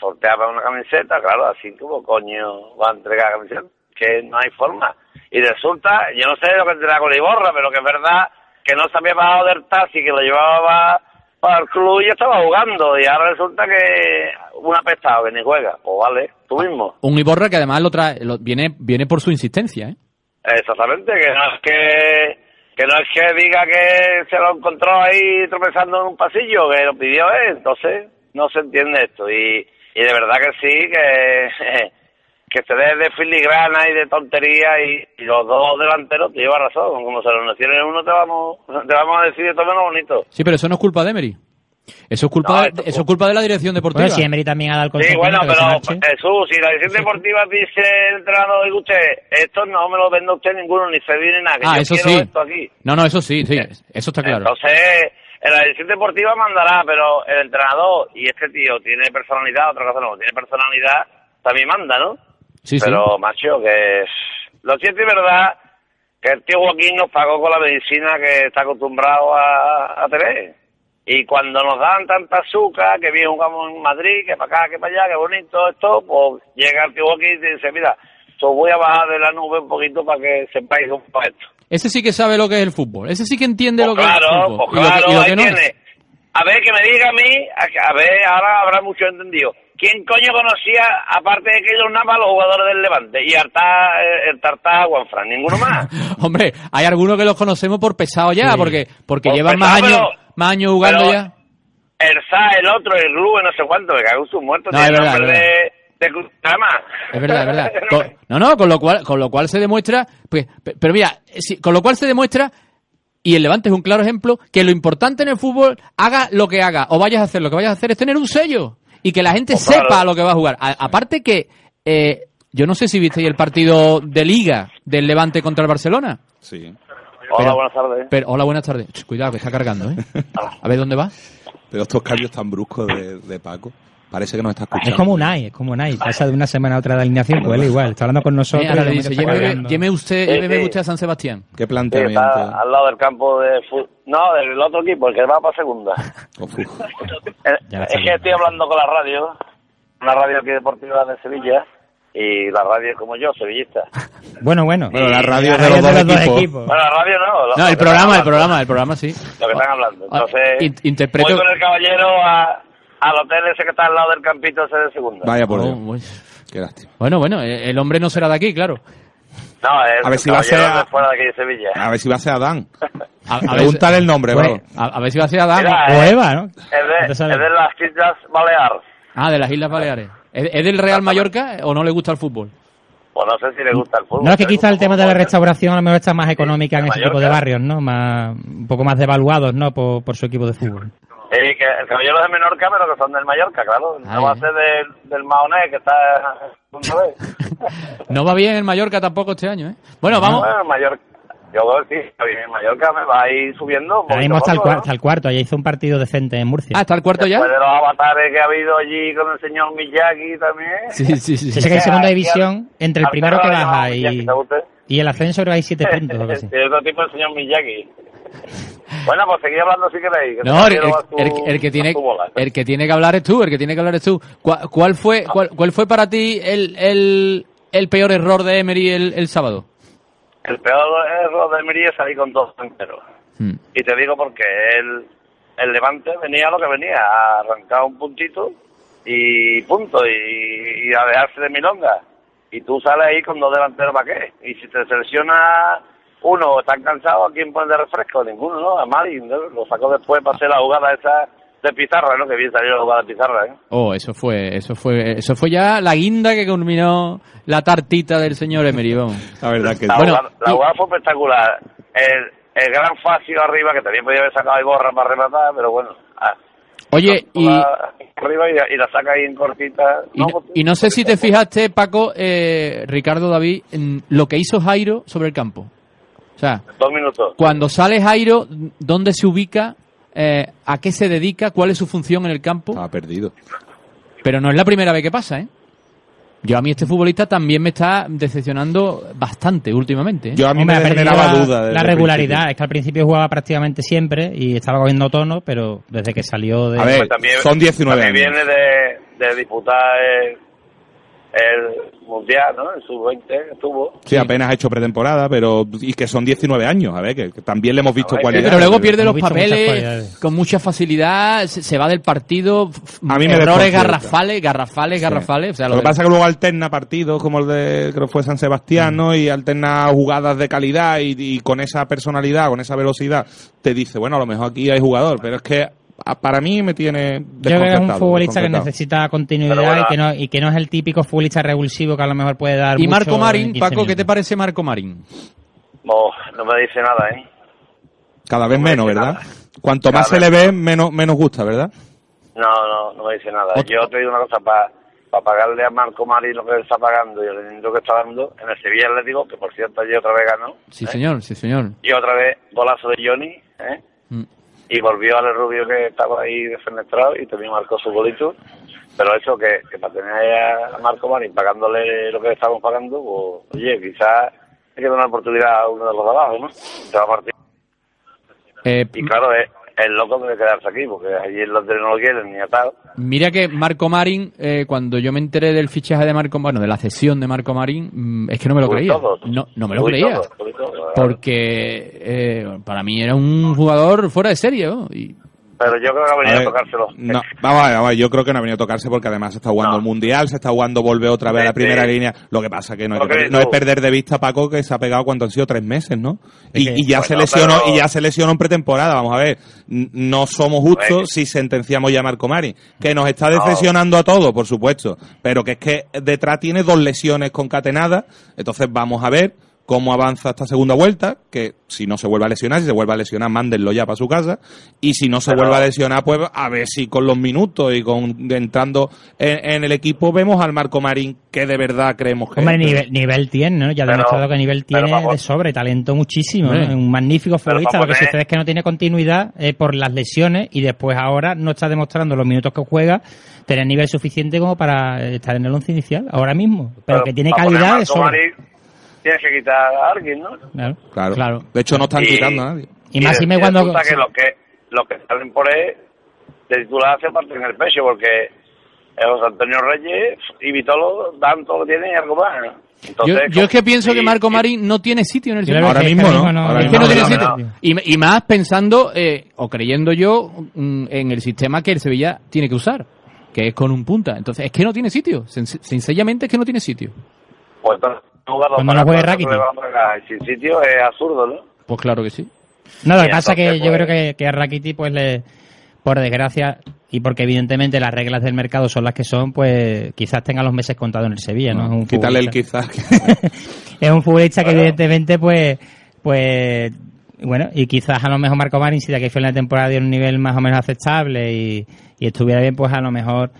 sorteaba una camiseta, claro, así como coño va a entregar camiseta, que no hay forma. Y resulta, yo no sé lo que tendrá con Iborra, pero que es verdad que no se había bajado del taxi, que lo llevaba para el club y estaba jugando, y ahora resulta que un apestado que ni juega, pues vale, tú mismo. Un Iborra que además lo trae, lo- viene, viene por su insistencia, ¿eh? Exactamente, que no es que que no es que diga que se lo encontró ahí tropezando en un pasillo, que lo pidió él, entonces no se entiende esto y, y de verdad que sí, que, que se dé de filigrana y de tontería y, los dos delanteros te lleva razón, como se lo mencionen uno te vamos, te vamos a decir de todo menos bonito. Sí, pero eso no es culpa de Emery. Eso es culpa, No, de, eso es culpa de la dirección deportiva. Bueno, si Emery también ha dado el Sí, bueno, pero. Jesús, si la dirección deportiva dice el entrenador, diga usted, esto no me lo vende usted ninguno, ni se viene nada, que ah, yo eso quiero sí. esto aquí. No, no, eso sí, sí. Eso está claro. Entonces, en la dirección deportiva mandará, pero el entrenador y este tío tiene personalidad, otra cosa no, tiene personalidad, también manda, ¿no? Sí, sí. pero, macho, que lo cierto y verdad que el tío Joaquín nos pagó con la medicina que está acostumbrado a, a tener. Y cuando nos dan tanta azúcar, que bien jugamos en Madrid, que para acá, que para allá, que bonito esto, pues llega el tío Joaquín y dice, mira, os voy a bajar de la nube un poquito para que sepáis un poco esto. Ese sí que sabe lo que es el fútbol. Ese sí que entiende Pues lo que es el fútbol. pues y lo que- claro, y lo ahí que no es. tiene. A ver, que me diga a mí, a, ver, ahora habrá mucho entendido. ¿Quién coño conocía, aparte de que ellos nada los jugadores del Levante? Y Artá, eh, el Tartá Juanfran, ninguno más. Hombre, hay algunos que los conocemos por pesado ya, Sí. porque porque Por llevan pesado, más años pero- más años jugando pero- ya. El Sa, el otro, el Rubén, no sé cuánto, que cago en sus muertos, No, tiene es verdad, nombre es de, de. Es verdad, es verdad. Con- no, no, con lo cual con lo cual se demuestra, pues, pe- pero mira, si- con lo cual se demuestra y el Levante es un claro ejemplo que lo importante en el fútbol haga lo que haga o vayas a hacer lo que vayas a hacer es tener un sello y que la gente claro. sepa a lo que va a jugar. A- aparte que eh, yo no sé si visteis el partido de liga del Levante contra el Barcelona. Sí. Hola, Pero- buenas tardes. Pero, hola, buenas tardes. Ch, Cuidado, que está cargando, ¿eh? A ver dónde va. Pero estos cambios tan bruscos de, de Paco, parece que nos está escuchando. Es como Unai, es como Unai. Pasa de una semana a otra de alineación, pues él igual. Está hablando con Eh, nosotros. ahora y le dice, lléveme, usted, Sí, lléveme sí. usted a San Sebastián. ¿Qué Sí, planteamiento? está al lado del campo de fútbol. No, del otro equipo, el que va para segunda. Uf, Eh, es que estoy hablando con la radio, una radio aquí deportiva de Sevilla, y la radio es como yo, sevillista. Bueno, bueno. Bueno, la radio La de los radio dos equipos. Bueno, la radio no. lo- No, el programa, el programa, el programa sí. Lo que están hablando. Ah, Entonces, in- interpreto- voy con el caballero a, al hotel ese que está al lado del campito ese de segunda. Vaya por Oh, Dios. Qué lástima. Bueno, bueno, eh, el hombre no será de aquí, claro. No, es A ver el si va a ser a- fuera de aquí de Sevilla. A ver si va a ser Adán. A, a Pregúntale el nombre, bro. a, a ver si va a ser Adán. Mira, O eh, Eva, ¿no? Es de, sabe. es de las Islas Baleares. Ah, de las Islas Baleares. ¿Es, del Real Mallorca o no le gusta el fútbol? Pues no sé si le gusta el fútbol. No, es que quizá el tema de la restauración a lo mejor está más económica en En ese tipo de Mallorca. barrios, ¿no? Más, un poco más devaluados, ¿no? Por, por su equipo de fútbol. Eh, que el caballero es de Menorca, pero que son del Mallorca, claro. Ay. No va a ser del, del Mahonés, que está en punto B. No va bien el Mallorca tampoco este año, ¿eh? Bueno, vamos. Bueno, en Mallorca. Yo creo que sí, está bien. En Mallorca me va a ir subiendo. Ahora mismo hasta el, a poco, cuar- ¿no? hasta el cuarto, allá hizo un partido decente en Murcia. Ah, ¿está el cuarto ya? Después de los avatares que ha habido allí con el señor Miyagi también. Sí, sí, sí. Se sé que hay segunda división, entre el primero que baja y, y el ascenso creo que hay siete puntos. o algo así. Sí, otro tipo el señor Miyagi. Bueno, pues seguí hablando si queréis. que No, el, el- a el- el que a tiene, bola. el que tiene que hablar es tú, el que tiene que hablar es tú. ¿Cuál, cuál fue, cuál, cuál fue para ti el, el, el peor error de Emery el, el sábado? El peor error de Emery es salir con dos enteros. Hmm. Y te digo porque el, el Levante venía lo que venía, a arrancar un puntito y punto, y, y a dejarse de milonga. Y tú sales ahí con dos delanteros para qué. Y si te selecciona uno están cansados, ¿a quién pone de refresco? Ninguno, ¿no? A Mari, ¿no? Lo sacó después para hacer la jugada esa de pizarra, ¿no? Que bien salió la jugada de pizarra, ¿eh? Oh, eso fue, eso fue, eso fue ya la guinda que culminó la tartita del señor Emery, vamos. La verdad que La, Bueno, jugada, la y- jugada fue espectacular. El, el gran fácil arriba, que también podía haber sacado a Iborra para rematar, pero bueno. ah, Oye, y, arriba y, la- y la saca ahí en cortita. y, no, y no sé si te fijaste, Paco, eh, Ricardo, David, en lo que hizo Jairo sobre el campo. O sea, Dos minutos. cuando sale Jairo, ¿dónde se ubica? Eh, ¿A qué se dedica? ¿Cuál es su función en el campo? estaba perdido. Pero no es la primera vez que pasa, ¿eh? Yo a mí este futbolista también me está decepcionando bastante últimamente. ¿eh? Yo a mí Hombre, me ha perdido generaba la, duda. la regularidad. principio. Es que al principio jugaba prácticamente siempre y estaba cogiendo tono, pero desde que salió de... A ver, Pues también, son 19 también años. viene de, de disputar el, el Mundial, ¿no? El Sub-20 que estuvo. Sí, apenas ha hecho pretemporada, pero y que son 19 años, a ver, que, que también le hemos visto cualidades. pero luego pierde los muchas papeles con mucha facilidad, se, se va del partido, A mí me errores garrafales, garrafales, Sí. garrafales. O sea, lo lo que de- pasa es que luego alterna partidos como el de creo que fue San Sebastián, ¿no? Y alterna jugadas de calidad y, y con esa personalidad, con esa velocidad, te dice, bueno, a lo mejor aquí hay jugador, pero es que para mí me tiene Yo creo que es un futbolista que necesita continuidad bueno, y, que no, y que no es el típico futbolista revulsivo que a lo mejor puede dar Y mucho Marco Marín, 15 Paco, ¿qué te minutos. parece Marco Marín? Oh, no me dice nada, ¿eh? Cada vez No me menos, ¿verdad? nada. cuanto más se le ve, menos, menos gusta, ¿verdad? No, no, no me dice nada. Yo te digo una cosa, para pagarle a Marco Mari lo que está pagando y el dinero que está dando, en el Sevilla le digo que por cierto ayer otra vez ganó, Sí, señor, sí, señor. y otra vez golazo de Johnny, ¿eh? Mm. Y volvió al Rubio que estaba ahí defenestrado y también marcó su golito. Pero eso que, que para tener a Marco Marín pagándole lo que le estamos pagando, pues oye, quizás hay que dar una oportunidad a uno de los de abajo, ¿no? Se va a partir. Eh, Y claro, es, es loco de quedarse aquí, porque allí en Londres no lo quieren ni atado. Mira que Marco Marín, eh, cuando yo me enteré del fichaje de Marco, bueno, de la cesión de Marco Marín, mm, es que no me lo Uy, creía. todo. No, no me lo Uy, creía. todo, uy, todo. Porque eh, para mí era un jugador fuera de serie. ¿no? Y, Pero yo creo que ha A venido a, ver, tocárselo. No, vamos a ver, vamos a ver, yo creo que no ha venido a tocarse porque además se está jugando No. el Mundial, se está jugando volver otra vez a la primera sí. línea. Lo que pasa que no, hay que, no es perder de vista, Paco, que se ha pegado cuánto han sido tres meses, ¿no? Y, ya se lesionó, pero- y ya se lesionó en pretemporada, vamos a ver. No somos justos si sentenciamos ya a Marco Mari. Que nos está No. decepcionando a todos, por supuesto. Pero que es que detrás tiene dos lesiones concatenadas. Entonces vamos a ver cómo avanza esta segunda vuelta, que si no se vuelve a lesionar, si se vuelve a lesionar, mándenlo ya para su casa, y si no se Pero- vuelve a lesionar, pues a ver si con los minutos y con entrando en, en el equipo vemos al Marco Marín que de verdad creemos que Hombre, es. nivel, nivel tiene, ¿no? Ya ha demostrado que nivel tiene vamos- de sobre, talento muchísimo, ¿no? Un magnífico futbolista. Lo que sucede es que no tiene continuidad eh, por las lesiones y después ahora no está demostrando los minutos que juega tener nivel suficiente como para estar en el once inicial, ahora mismo. Pero, que tiene calidad de Marco sobra. Marín, Tienes que quitar a alguien, ¿no? Claro. Claro. Claro. De hecho, no están Y- quitando a nadie. Y más si me y cuando... que los que los que salen por él de titular se parten el pecho porque José Antonio Reyes y Vitolo dan todo lo que tienen y algo más. ¿no? yo, Entonces, yo es que pienso que Marco Marín no tiene sitio en el Ahora que mismo este no, ahora Es mismo que no no, tiene no, sitio. no. Y, y más pensando eh, o creyendo yo mm, en el sistema que el Sevilla tiene que usar, que es con un punta. Entonces, es que no tiene sitio. Sen- Sencillamente es que no tiene sitio. Pues entonces, Cuando para no juegue Rakitic. a sin sitio es absurdo, ¿no? Pues claro que sí. No, lo que pasa que yo pues- creo que, que a Rakiti, pues, le, por desgracia, y porque evidentemente las reglas del mercado son las que son, pues quizás tenga los meses contados en el Sevilla, ¿no? Un Quítale el futbolista- quizás. es un futbolista que Bueno. evidentemente, pues, pues, bueno, y quizás a lo mejor Marco Marín, si de aquí fue en la temporada de un nivel más o menos aceptable y, y estuviera bien, pues a lo mejor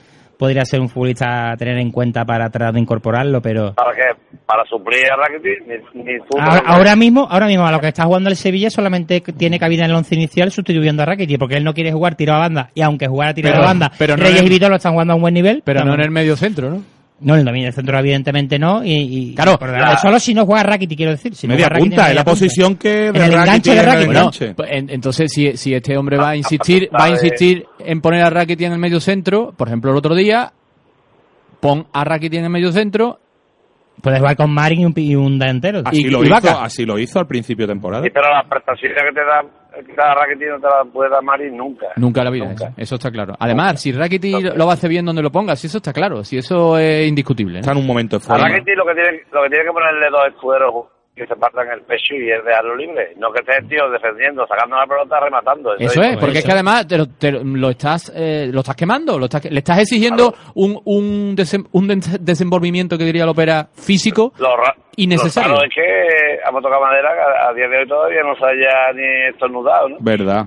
podría ser un futbolista a tener en cuenta para tratar de incorporarlo, pero ¿Para qué? Para suplir a Rakitic, ni, ni ahora, ahora mismo, ahora mismo a lo que está jugando el Sevilla solamente tiene cabida en el once inicial sustituyendo a Rakitic, porque él no quiere jugar tiro a banda, y aunque jugara tiro Pero- a banda, pero no Reyes en- y Vito lo están jugando a un buen nivel, Pero no en el medio centro, ¿no? No, en el dominio del centro evidentemente no, y, y Claro, por- la- solo si no juega Rakitic, quiero decir. Si no media juega Rakitic, punta, es media la punta. posición que En el enganche Rakitic de en el Rakitic, Bueno, entonces si, si este hombre va a Ah, insistir, ah, va a de- insistir en poner a Rakitic en el medio centro, por ejemplo el otro día, pon a Rakitic en el medio centro, Puedes jugar con Marin y un, y un delantero. Así y- lo y hizo, así lo hizo al principio de temporada. Sí, pero las prestaciones que te da, da Rakitic no te las puede dar Marín nunca. nunca en la vida, Nunca. eso, eso está claro. Además, si Rakitic Nunca. lo hace bien donde lo ponga, si eso está claro, si eso es indiscutible. ¿no? Está en un momento de A forma. Rakitic lo que tiene, lo que tiene que ponerle dos escuderos que se partan el pecho y es dejarlo libre. No que esté el tío defendiendo, sacando la pelota, rematando. Eso es, porque es que además te lo, te lo- lo estás eh, lo estás quemando, lo estás, le estás exigiendo un, un, desem- un des- desenvolvimiento que diría la ópera físico Lo ra- Innecesario. Lo es que hemos tocado madera que a, a día de hoy todavía no se haya ni estornudado, ¿no? Verdad.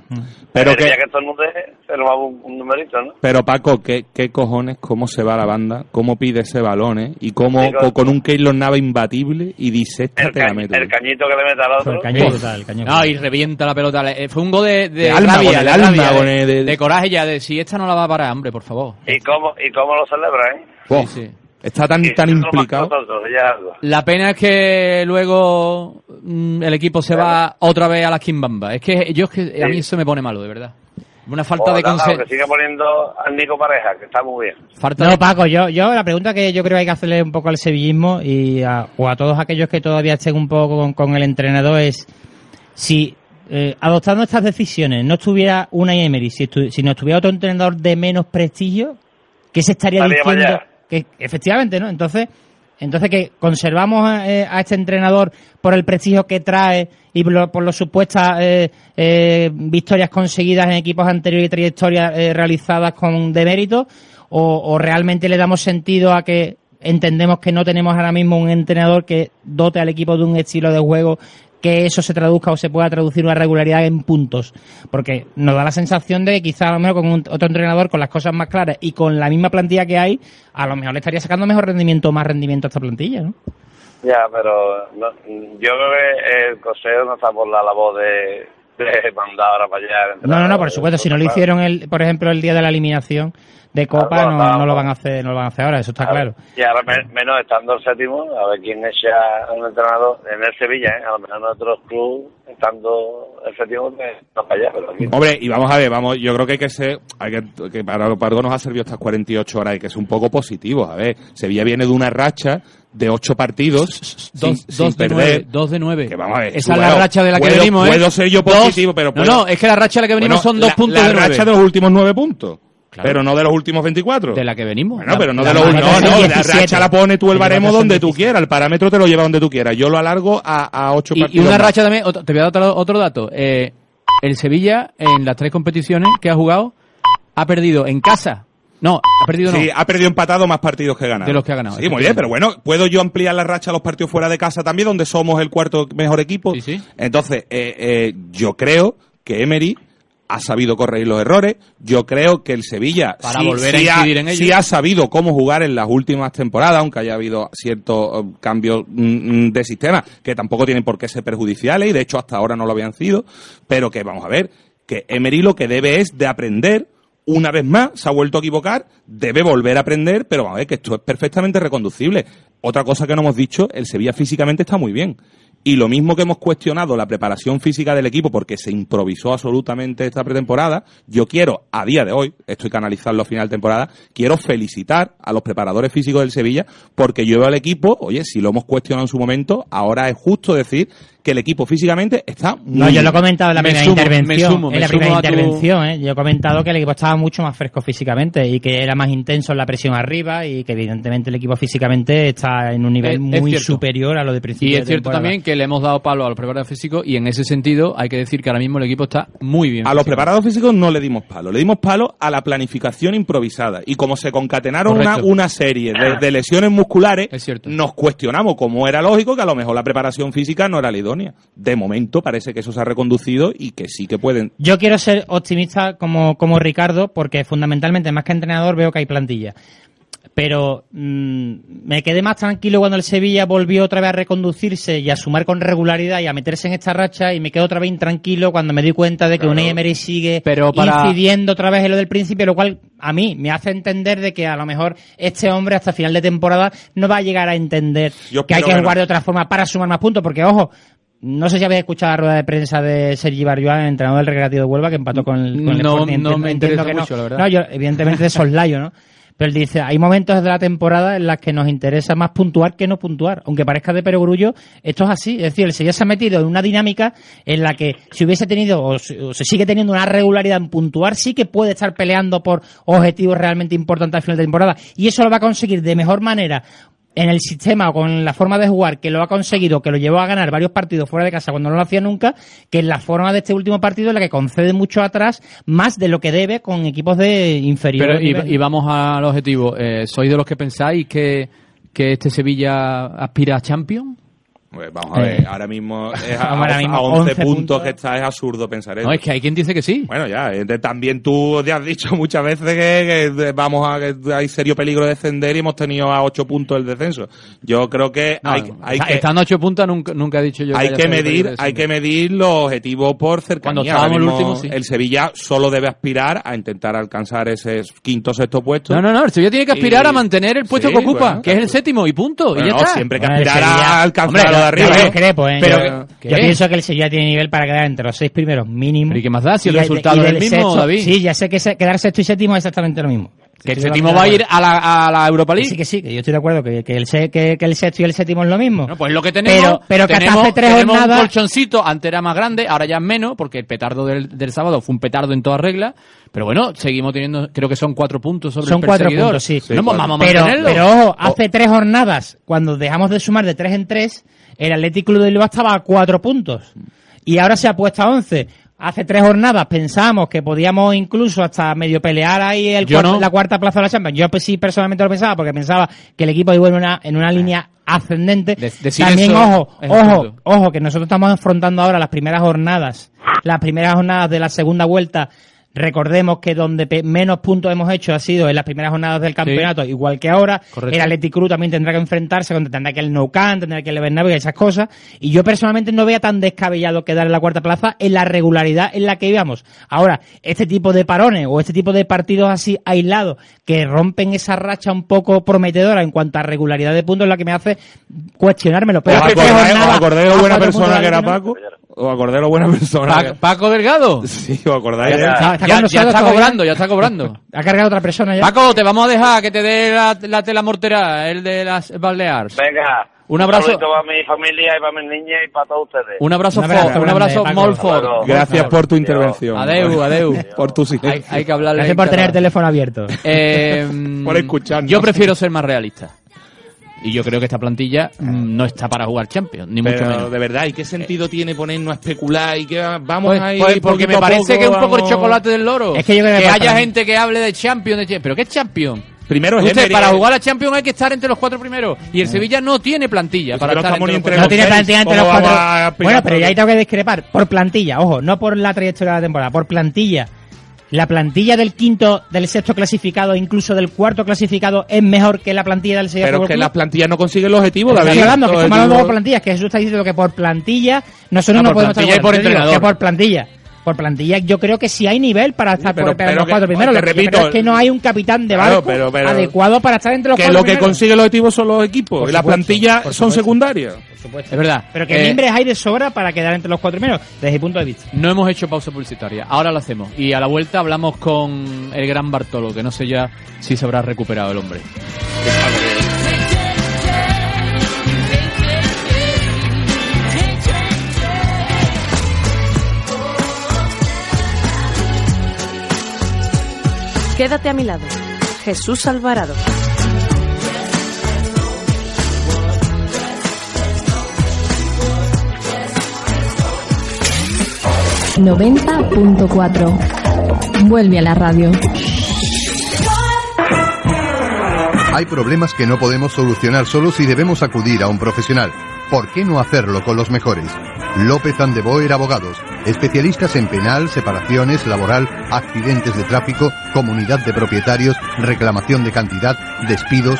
Pero el que, que estornude se nos va un, un numerito, ¿no? pero Paco, ¿qué, qué cojones, cómo se va la banda, cómo pide ese balón, ¿eh? Y cómo Sí, co- con un Keylor Nava imbatible y disecta El, te la meto. el cañito que le mete al otro. el cañón Uf. brutal, el cañón No, y revienta la pelota. Eh, Fue un gol de, de De alma, rabia, con el de, alma, rabia, con de- el- de- de coraje ya, de si esta no la va a parar, hombre, por favor. ¿Y cómo, ¿Y cómo lo celebra, eh? Sí, sí. Está tan, tan implicado. nosotros, ya algo. La pena es que luego mm, el equipo se va otra vez a la quimbamba. Es que yo es que a mí eso me pone malo, de verdad. Una falta O de nada, conse- que siga poniendo al Nico Pareja, que está muy bien. falta No, de- Paco, yo, yo la pregunta que yo creo que hay que hacerle un poco al sevillismo y a, o a todos aquellos que todavía estén un poco con, con el entrenador es si eh, adoptando estas decisiones no estuviera una Emery, si, estu- si no estuviera otro entrenador de menos prestigio, ¿qué se estaría Estaría diciendo? mañana. Que, efectivamente, ¿no? Entonces, entonces que conservamos a, eh, a este entrenador por el prestigio que trae y por, por las supuestas eh, eh, victorias conseguidas en equipos anteriores y trayectorias eh, realizadas con demérito o, o realmente le damos sentido a que entendemos que no tenemos ahora mismo un entrenador que dote al equipo de un estilo de juego que eso se traduzca o se pueda traducir una regularidad en puntos. Porque nos da la sensación de que quizá a lo mejor con un- otro entrenador con las cosas más claras y con la misma plantilla que hay, a lo mejor le estaría sacando mejor rendimiento o más rendimiento a esta plantilla, ¿no? Ya, pero no- yo creo que el consejo no está por la labor de, de mandar ahora para allá. al No, no, no, por supuesto, si no lo hicieron, el, por ejemplo, el día de la eliminación de Copa, no, no lo van a hacer, no lo van a hacer ahora, eso está claro. Y ahora me- menos estando el séptimo, a ver quién echa un entrenador en el Sevilla, ¿eh? a lo mejor en otros clubes, estando el séptimo, no para allá, pero aquí. Hombre, y vamos a ver, vamos, yo creo que hay que ser, hay que, que para, para algo nos ha servido estas 48 horas, hay que ser un poco positivos. A ver, Sevilla viene de una racha de ocho partidos sin, Dos, sin dos de perder. nueve, dos de nueve. Que vamos a ver, Esa es la racha de la que puedo- venimos, ¿eh? puedo ser yo Dos- positivo, pero No, puedo- no, es que la racha de la que venimos Bueno, son dos la- puntos la de nueve. racha de los últimos nueve puntos. Claro. Pero no de los últimos 24. De la que venimos. Bueno, La- pero no la de los últimos. No, no, la 17. racha la pone tú el baremo donde tú 17. quieras. El parámetro te lo lleva donde tú quieras. Yo lo alargo a, a ocho Y, y partidos. una más. racha también, otro- te voy a dar otro, otro dato. Eh, el Sevilla, en las tres competiciones que ha jugado, ha perdido en casa. No, ha perdido no. Sí, ha perdido empatado más partidos que ganado. De los que ha ganado, Sí, muy bien, pero bueno, puedo yo ampliar la racha a los partidos fuera de casa también, donde somos el cuarto mejor equipo. Sí, sí. Entonces, eh, eh, yo creo que Emery ha sabido corregir los errores. Yo creo que el Sevilla Para sí, volver a sí ha, en sí ha sabido cómo jugar en las últimas temporadas, aunque haya habido ciertos eh, cambios mm, mm, de sistema que tampoco tienen por qué ser perjudiciales y de hecho hasta ahora no lo habían sido. Pero que vamos a ver, que Emery lo que debe es de aprender una vez más, se ha vuelto a equivocar, debe volver a aprender, pero vamos a ver que esto es perfectamente reconducible. Otra cosa que no hemos dicho, el Sevilla físicamente está muy bien. Y lo mismo que hemos cuestionado la preparación física del equipo porque se improvisó absolutamente esta pretemporada, yo quiero, a día de hoy, esto hay que analizarlo a final de temporada, quiero felicitar a los preparadores físicos del Sevilla porque yo veo al equipo, oye, si lo hemos cuestionado en su momento, ahora es justo decir que el equipo físicamente está muy No, yo lo he comentado en la Me primera sumo, me intervención. en la sumo primera tu- intervención, ¿eh? Yo he comentado que el equipo estaba mucho más fresco físicamente y que era más intenso en la presión arriba y que evidentemente el equipo físicamente está en un nivel Es- muy superior a lo de principio Y de es cierto también que le hemos dado palo a los preparadores físicos y en ese sentido hay que decir que ahora mismo el equipo está muy bien. A los preparados físicos no le dimos palo, le dimos palo a la planificación improvisada. Y como se concatenaron una, una serie de, de lesiones musculares, Es cierto. nos cuestionamos cómo era lógico que a lo mejor la preparación física no era la idónea. De momento parece que eso se ha reconducido y que sí que pueden. Yo quiero ser optimista como, como Ricardo, porque fundamentalmente, más que entrenador, veo que hay plantilla. Pero mm, me quedé más tranquilo cuando el Sevilla volvió otra vez a reconducirse y a sumar con regularidad y a meterse en esta racha y me quedo otra vez intranquilo cuando me di cuenta de que Unai Emery sigue Pero para- incidiendo otra vez en lo del principio, lo cual a mí me hace entender de que a lo mejor este hombre hasta final de temporada no va a llegar a entender Yo que hay que que jugar no. de otra forma para sumar más puntos, porque ojo, no sé si habéis escuchado la rueda de prensa de Sergi el entrenador del Recreativo de Huelva, que empató con el, con el No- Sporting. no me entiendo interesa que no. mucho, la verdad. No, yo evidentemente de soslayo, ¿no? Pero él dice, hay momentos de la temporada en las que nos interesa más puntuar que no puntuar. Aunque parezca de perogrullo, esto es así. Es decir, el Sevilla se ha metido en una dinámica en la que si hubiese tenido o se, o se sigue teniendo una regularidad en puntuar, sí que puede estar peleando por objetivos realmente importantes al final de temporada. Y eso lo va a conseguir de mejor manera en el sistema o con la forma de jugar que lo ha conseguido, que lo llevó a ganar varios partidos fuera de casa cuando no lo hacía nunca, que en la forma de este último partido en la que concede mucho atrás, más de lo que debe con equipos de inferior. Pero, y vamos al objetivo. Eh, ¿Sois de los que pensáis que, que este Sevilla aspira a Champions? Pues vamos a Eh. ver, ahora mismo es a, Ahora a mismo 11, 11 puntos, puntos. que está, es absurdo pensar eso. No, es que hay quien dice que sí. Bueno, ya, eh, también tú te has dicho muchas veces que, que vamos a que hay serio peligro de descender y hemos tenido a 8 puntos el descenso. Yo creo que No, hay, hay está- que estando a ocho puntos nunca, nunca he dicho yo hay que salido medir, hay que medir los objetivos por cercanía. Cuando el último, sí. El Sevilla solo debe aspirar a intentar alcanzar ese quinto sexto puesto. No, no, no, el Sevilla tiene que aspirar Y- a mantener el puesto Sí, que ocupa, bueno, que es el séptimo y punto, Bueno, y ya no, está. siempre hay que aspirar a alcanzar arriba. Yo ¿eh? discrepo, ¿eh? Pero- yo, ¿qué? yo pienso que el Sevilla tiene nivel para quedar entre los seis primeros mínimo. ¿y qué más da si el resultado es el mismo, sexto- David? Sí, ya sé que se- quedar sexto y séptimo es exactamente lo mismo. Que el séptimo va a ir a la, a la Europa. League. Sí, que sí, que yo estoy de acuerdo, que, que el, que, que el sexto y el séptimo es lo mismo. Bueno, pues lo que tenemos, Pero- pero que hasta tenemos, hace tres tenemos un jornadas- colchoncito, antes era más grande, ahora ya es menos, porque el petardo del, del sábado fue un petardo en toda regla, pero bueno, seguimos teniendo, creo que son cuatro puntos sobre Son el cuatro perseguidor. puntos, sí. No, pues vamos a pero, pero ojo, hace tres jornadas, cuando dejamos de sumar de tres en tres, el Atlético Club de Bilbao estaba a cuatro puntos. Y ahora se ha puesto a once. hace tres jornadas pensábamos que podíamos incluso hasta medio pelear ahí el cuarto- no. la cuarta plaza de la Champions. Yo pues sí personalmente lo pensaba porque pensaba que el equipo iba en una, en una línea ascendente. De- También, ojo, ojo, ojo, que nosotros estamos afrontando ahora las primeras jornadas, las primeras jornadas de la segunda vuelta. Recordemos que donde menos puntos hemos hecho ha sido en las primeras jornadas del campeonato, igual que ahora. Correcto. El Athletic Club también tendrá que enfrentarse contra tendrá que el Nou Camp, tendrá que el Bernabéu y esas cosas. Y yo personalmente no vea tan descabellado quedar en la cuarta plaza en la regularidad en la que íbamos. Ahora, este tipo de parones o este tipo de partidos así aislados que rompen esa racha un poco prometedora en cuanto a regularidad de puntos es la que me hace cuestionármelo. Pero ¿Os es que tres acordáis, jornadas os acordáis de a lo buena persona que era. Paco? ¿Os acordáis lo buena persona Pa-? Paco Delgado. Sí, ¿os acordáis? Ya, Está- está Ya, ya está todavía. cobrando, ya está cobrando. Ha cargado otra persona ya. Paco, te vamos a dejar que te dé la, la tela mortera, el de las Baleares. Venga. Un abrazo. saludito para mi familia y para mis niñas y para todos ustedes. Un abrazo, Un abrazo un abrazo. Hasta luego. Gracias por tu intervención. Adeu, adeu. Por tu Hay, silencio. hay que hablarle. Gracias por tener el teléfono abierto. Eh, Por escucharnos. Yo prefiero ser más realista. Y yo creo que esta plantilla mm, no está para jugar Champions, ni mucho Pero menos. de verdad, ¿y qué sentido tiene ponernos a especular y que vamos Pues, ahí pues, porque me a parece poco, que es un poco el chocolate del loro. Es que yo creo que haya gente que hable de Champions, de Champions. ¿Pero qué es Champions? Primero es Usted, Emery, para eh. jugar a Champions hay que estar entre los cuatro primeros. Y el Sevilla no tiene plantilla Pues para estar estamos entre ni los entre cuatro. No tiene plantilla entre los ¿cómo cuatro. vamos a Bueno, pero ya ahí tengo que discrepar. Por plantilla, ojo, no por la trayectoria de la temporada, por plantilla. La plantilla del quinto, del sexto clasificado, incluso del cuarto clasificado, es mejor que la plantilla del Sevilla Pero que las plantillas no consiguen los objetivos, Estoy David. hablando, que estamos hablando por plantillas, que Jesús está diciendo que por plantilla nosotros no por podemos estar por entrenador. Que por plantilla. Por plantilla, yo creo que sí hay nivel para estar pero- por, pero entre los que- cuatro primeros. te Lo que repito, es que no hay un capitán de Claro, barco pero- pero- adecuado para estar entre los Que cuatro lo que primeros. consigue los objetivos son los equipos. Por y las plantillas por son supuesto. secundarias. Es verdad. Pero que Eh, mimbres hay de sobra para quedar entre los cuatro primeros, desde mi punto de vista. No hemos hecho pausa publicitaria, ahora lo hacemos. Y a la vuelta hablamos con el gran Bartolo, que no sé ya si se habrá recuperado el hombre. Quédate a mi lado. Jesús Alvarado. Vuelve a la radio. Hay problemas que no podemos solucionar solos y debemos acudir a un profesional. ¿Por qué no hacerlo con los mejores? López Andeboer Abogados, especialistas en penal, separaciones, laboral, accidentes de tráfico, comunidad de propietarios, reclamación de cantidad, despidos.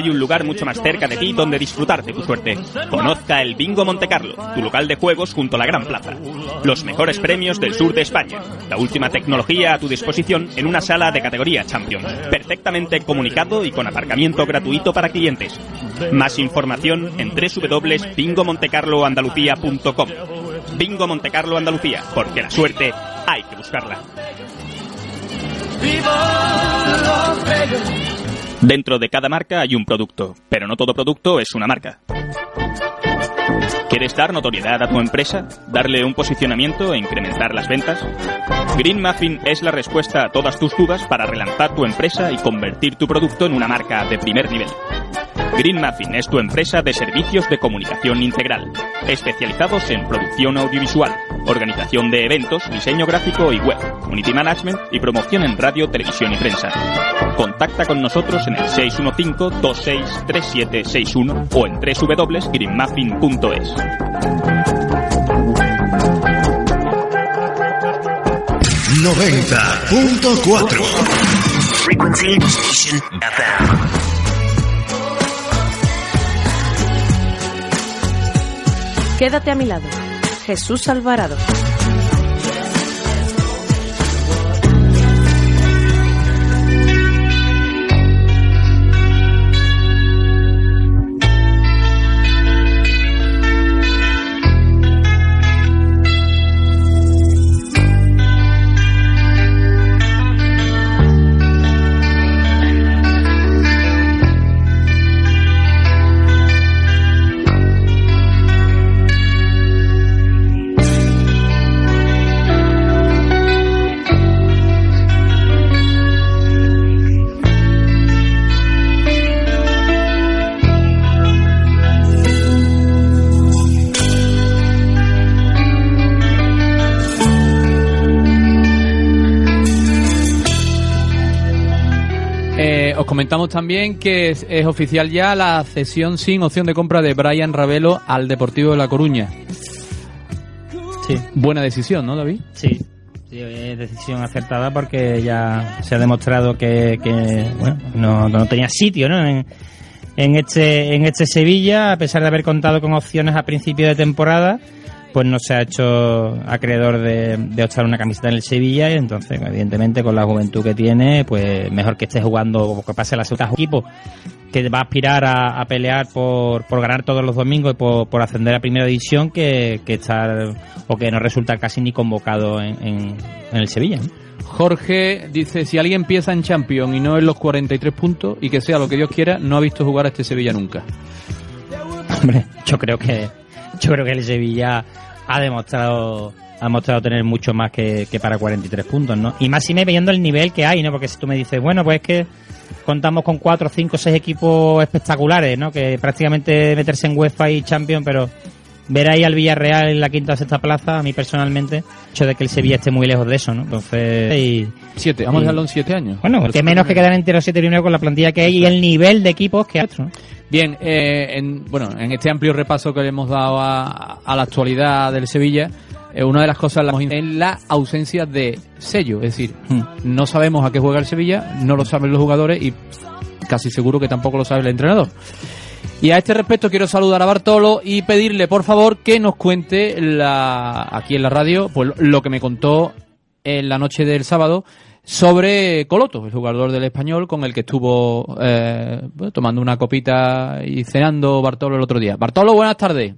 Hay un lugar mucho más cerca de ti donde disfrutar de tu suerte. Conozca el Bingo Montecarlo, tu local de juegos junto a la Gran Plaza. Los mejores premios del sur de España. La última tecnología a tu disposición en una sala de categoría Champions. Perfectamente comunicado y con aparcamiento gratuito para clientes. Más información en www.bingomontecarloandalucía.com. Bingo Montecarlo Andalucía, porque la suerte hay que buscarla. Dentro de cada marca hay un producto, pero no todo producto es una marca. ¿Quieres dar notoriedad a tu empresa? ¿Darle un posicionamiento e incrementar las ventas? Green Muffin es la respuesta a todas tus dudas para relanzar tu empresa y convertir tu producto en una marca de primer nivel. Green Muffin es tu empresa de servicios de comunicación integral, especializados en producción audiovisual, organización de eventos, diseño gráfico y web, community management y promoción en radio, televisión y prensa. Contacta con nosotros en el 615-263761 o en www.greenmuffin.es. Frequency Station FM. Quédate a mi lado. Jesús Alvarado. Comentamos también que es, es oficial ya la cesión sin opción de compra de Brian Ravelo al Deportivo de La Coruña. Sí. Buena decisión, ¿no, David? Sí. Sí, es decisión acertada porque ya se ha demostrado que, que, bueno, no, no tenía sitio ¿no? en, en este en este Sevilla, a pesar de haber contado con opciones a principio de temporada, pues no se ha hecho acreedor de, de optar una camiseta en el Sevilla y entonces, evidentemente, con la juventud que tiene, pues mejor que esté jugando o que pase la segunda equipo que va a aspirar a, a pelear por, por ganar todos los domingos y por, por ascender a primera división que, que estar o que no resulta casi ni convocado en, en, en el Sevilla. Jorge dice, si alguien empieza en Champions y no en los 43 puntos y que sea lo que Dios quiera, no ha visto jugar a este Sevilla nunca. Hombre, yo creo que yo creo que el Sevilla ha demostrado ha demostrado tener mucho más que, que para 43 puntos, ¿no? Y más si me viendo el nivel que hay, ¿no? Porque si tú me dices, bueno, pues es que contamos con 4, 5, 6 equipos espectaculares, ¿no? Que prácticamente meterse en UEFA y Champions, pero ver ahí al Villarreal en la quinta o sexta plaza, a mí personalmente, el hecho de que el Sevilla esté muy lejos de eso, ¿no? Entonces, y, Siete, vamos a dejarlo en siete años. bueno, que menos que quedar entre los siete primeros con la plantilla que hay y el nivel de equipos que hay. ¿no? Bien, eh, en, bueno, en este amplio repaso que le hemos dado a, a la actualidad del Sevilla, eh, una de las cosas la- en la ausencia de sello, es decir, Hmm. no sabemos a qué juega el Sevilla, no lo saben los jugadores y casi seguro que tampoco lo sabe el entrenador. Y a este respecto quiero saludar a Bartolo y pedirle por favor que nos cuente la, aquí en la radio pues lo que me contó en la noche del sábado sobre Coloto, el jugador del español con el que estuvo eh, bueno, tomando una copita y cenando Bartolo el otro día. Bartolo, buenas tardes.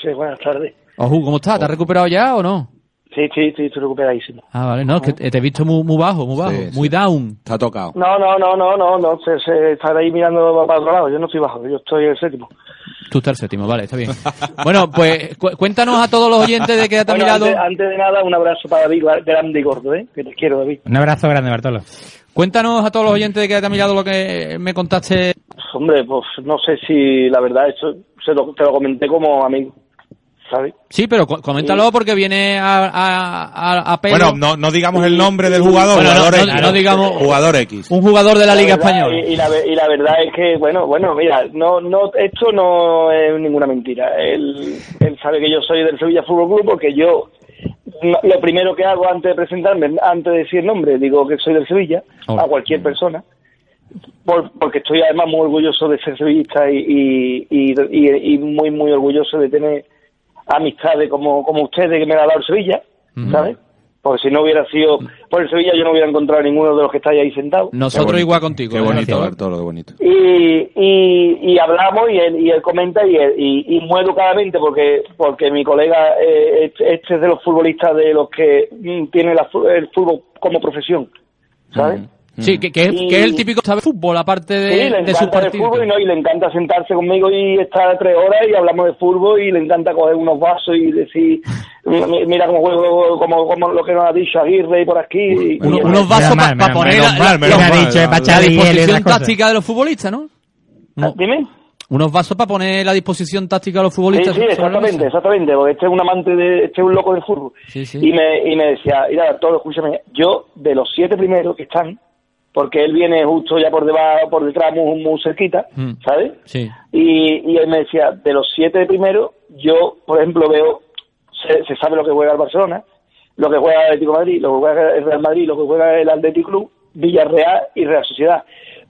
Sí, buenas tardes. Ojú, ¿cómo estás? ¿Te has recuperado ya o no? Sí, sí, sí, estoy recuperadísimo. Ah, vale, no, es que te he visto muy, muy bajo, muy bajo, Sí, muy down. Está tocado. No, no, no, no, no, no, se, se estar ahí mirando para otro lado. Yo no estoy bajo, yo estoy el séptimo. Tú estás el séptimo, vale, está bien. Bueno, pues cu- cuéntanos a todos los oyentes de que ha Bueno, mirado. antes, antes de nada, un abrazo para David, grande y gordo, ¿eh? Que te quiero, David. Un abrazo grande, Bartolo. Cuéntanos a todos los oyentes de que ha mirado lo que me contaste. Hombre, pues no sé si la verdad, eso se lo, te lo comenté como amigo, ¿sabes? Sí, pero cu- coméntalo porque viene a, a, a, a pelo. Bueno, no, no digamos el nombre del jugador. Bueno, jugador no, X. no digamos- Jugador X. un jugador de la Liga verdad, Española. Y, y la, ve- y la verdad es que, bueno, bueno, mira, no, no, esto no es ninguna mentira. Él, él sabe que yo soy del Sevilla Fútbol Club porque yo lo primero que hago antes de presentarme, antes de decir nombre, digo que soy del Sevilla Oh. a cualquier persona. Por- porque estoy además muy orgulloso de ser sevillista y, y- y muy, muy orgulloso de tener amistades como, como ustedes que me ha dado el Sevilla, ¿sabes? Porque si no hubiera sido por el Sevilla, yo no hubiera encontrado a ninguno de los que estáis ahí sentados. Nosotros igual contigo. Qué ¿eh? bonito. Bartolo, qué bonito. y, y, y hablamos y él, y él comenta y, él- y, y muy educadamente porque porque mi colega eh, este es de los futbolistas de los que mm, tiene la el fútbol como profesión ¿sabes? Sí, que, que, es- Y- que es el típico sabe fútbol, aparte de, sí, le de sus partidos. fútbol y, no, y le encanta sentarse conmigo y estar tres horas y hablamos de fútbol y le encanta coger unos vasos y decir "Mi- mira cómo juego como, como lo que nos ha dicho Aguirre y por aquí y- Uno- y- unos vasos para poner la, menos menos mal, disposición táctica de los futbolistas, ¿no? Dime. Unos vasos para poner la disposición táctica de los Sí, futbolistas. sí, la exactamente, exactamente, porque este es un amante de, este es un loco del fútbol. Sí, sí. Y me, y me decía, mira, todo, escúchame, yo de los siete primeros que están, porque él viene justo ya por debajo, por detrás, muy, muy cerquita, Mm. ¿sabes? Sí. Y, y él me decía, de los siete primeros, yo, por ejemplo, veo, se, se sabe lo que juega el Barcelona, lo que juega el Atlético de Madrid, lo que juega el Real Madrid, lo que juega el Atlético Club, Villarreal y Real Sociedad.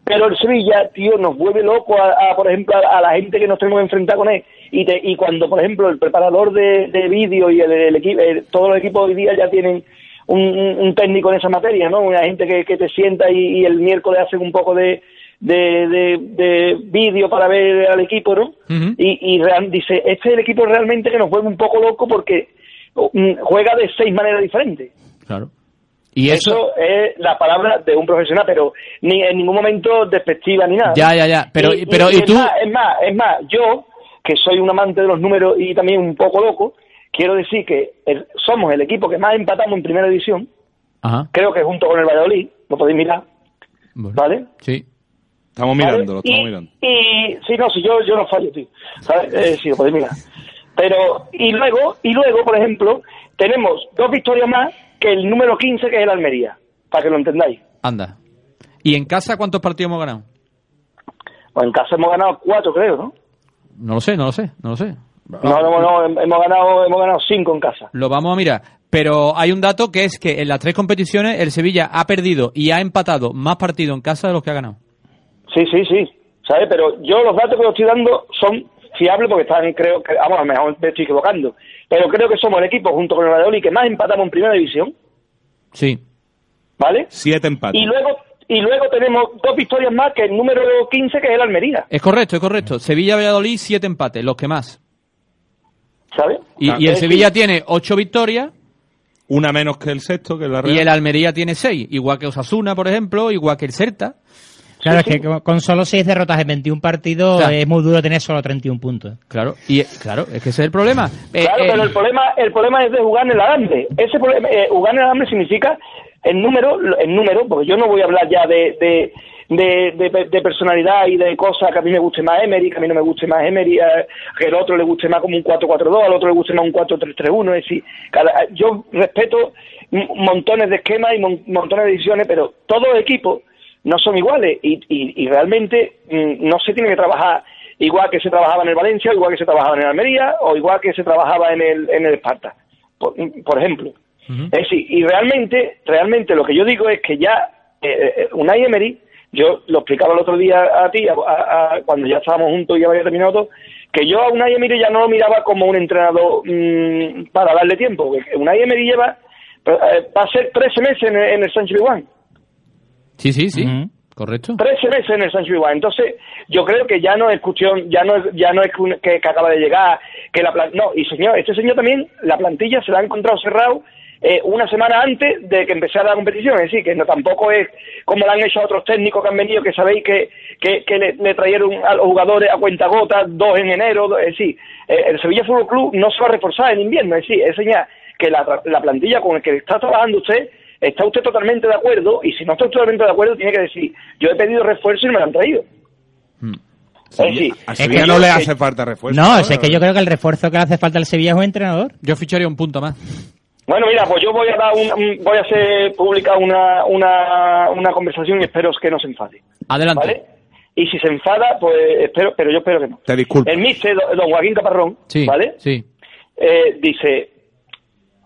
Pero el Sevilla, tío, nos vuelve loco a, a, por ejemplo, a, a la gente que nos tenemos que enfrentar con él. Y, te- y cuando, por ejemplo, el preparador de, de vídeo y el, el equipo, el- todos los equipos hoy día ya tienen un, técnico en esa materia, ¿no? Una gente que, que te sienta y, y el miércoles hacen un poco de, de, de, de vídeo para ver al equipo, ¿no? Y, y real- dice, este es el equipo realmente que nos vuelve un poco loco porque mm, juega de seis maneras diferentes. Claro. Y eso, Eso es la palabra de un profesional, pero ni en ningún momento despectiva ni nada. Ya, ya, ya. Pero- y, pero, y ¿y es tú? Más, es más, es más, yo, que soy un amante de los números y también un poco loco, quiero decir que el- somos el equipo que más empatamos en primera división, Ajá. creo que junto con el Valladolid, lo podéis mirar, Bueno. ¿vale? Sí. Estamos ¿vale? mirándolo, estamos y, mirando. Y sí, no, si yo, yo no fallo, tío. ¿Sabes? Eh, sí, lo podéis mirar. Pero, y luego, y luego, por ejemplo, tenemos dos victorias más que el número 15, que es el Almería, para que lo entendáis. Anda. ¿Y en casa cuántos partidos hemos ganado? Pues en casa hemos ganado cuatro, creo, ¿no? No lo sé, no lo sé, no lo sé. No, no, no, hemos ganado, hemos ganado cinco en casa. Lo vamos a mirar. Pero hay un dato que es que en las tres competiciones el Sevilla ha perdido y ha empatado más partidos en casa de los que ha ganado. Sí, sí, sí. ¿Sabes? Pero yo los datos que os estoy dando son fiables porque están, creo que, vamos, a lo mejor me estoy equivocando. Pero creo que somos el equipo, junto con el Valladolid, que más empatamos en primera división. Sí. ¿Vale? Siete empates. Y luego, y luego tenemos dos victorias más que el número 15, que es el Almería. Es correcto, es correcto. Sevilla-Valladolid, siete empates, los que más. ¿Sabes? Y, y el Sevilla tiene ocho victorias Una menos que el sexto, que es la Real. y el Almería tiene seis. Igual que Osasuna, por ejemplo, igual que el Celta. Claro, es que con- con solo 6 derrotas en 21 partidos Claro. es muy duro tener solo 31 puntos. Claro, y claro, es que ese es el problema. Eh, Claro, eh, pero el problema, el problema es de jugar en el alambre. Ese problema, eh, jugar en el alambre significa el número, el número, porque yo no voy a hablar ya de, de, de, de- de personalidad y de cosas que a mí me guste más Emery, que a mí no me guste más Emery, eh, que al otro le guste más como un 4-4-2, al otro le guste más un 4-3-3-1. Es decir, cada- yo respeto montones de esquemas y mon- montones de decisiones, pero todos los equipos no son iguales y, y, y realmente mm, no se tiene que trabajar igual que se trabajaba en el Valencia, igual que se trabajaba en el Almería o igual que se trabajaba en el, en el Esparta, por, por ejemplo. Es decir, y realmente, realmente lo que yo digo es que ya eh, eh, Unai Emery, yo lo explicaba el otro día a ti, a- a- a- cuando ya estábamos juntos y ya había terminado todo, que yo a Unai Emery ya no lo miraba como un entrenador mm, para darle tiempo. porque Unai Emery lleva, eh, va a ser 13 meses en el, en el Sánchez Pizjuán. Sí, sí, sí. Correcto. 13 meses en el Sánchez Pizjuán. Entonces, yo creo que ya no es cuestión, ya no es, ya no es que, un- que- que acaba de llegar, que la plan- no, y señor, este señor también, la plantilla se la ha encontrado cerrado eh, una semana antes de que empezara la competición, es decir, que no tampoco es como lo han hecho otros técnicos que han venido, que sabéis que, que, que le, le trajeron a los jugadores a cuenta gota, dos en enero, es decir, eh, el Sevilla Fútbol Club no se va a reforzar en invierno, es decir, es señal que la, la plantilla con la que está trabajando usted está usted totalmente de acuerdo y si no está totalmente de acuerdo tiene que decir yo he pedido refuerzo y me lo han traído A Es Sevilla que no yo- le que- hace falta refuerzo. No, es que yo creo que el refuerzo que le hace falta al Sevilla es un entrenador. Yo ficharía un punto más. Bueno mira pues yo voy a dar un, un- voy a hacer pública una, una, una conversación y espero que no se enfade Adelante. ¿vale? y si se enfada pues espero pero yo espero que no Te disculpo. el mister don Joaquín Caparrón Sí, ¿vale? sí. eh, dice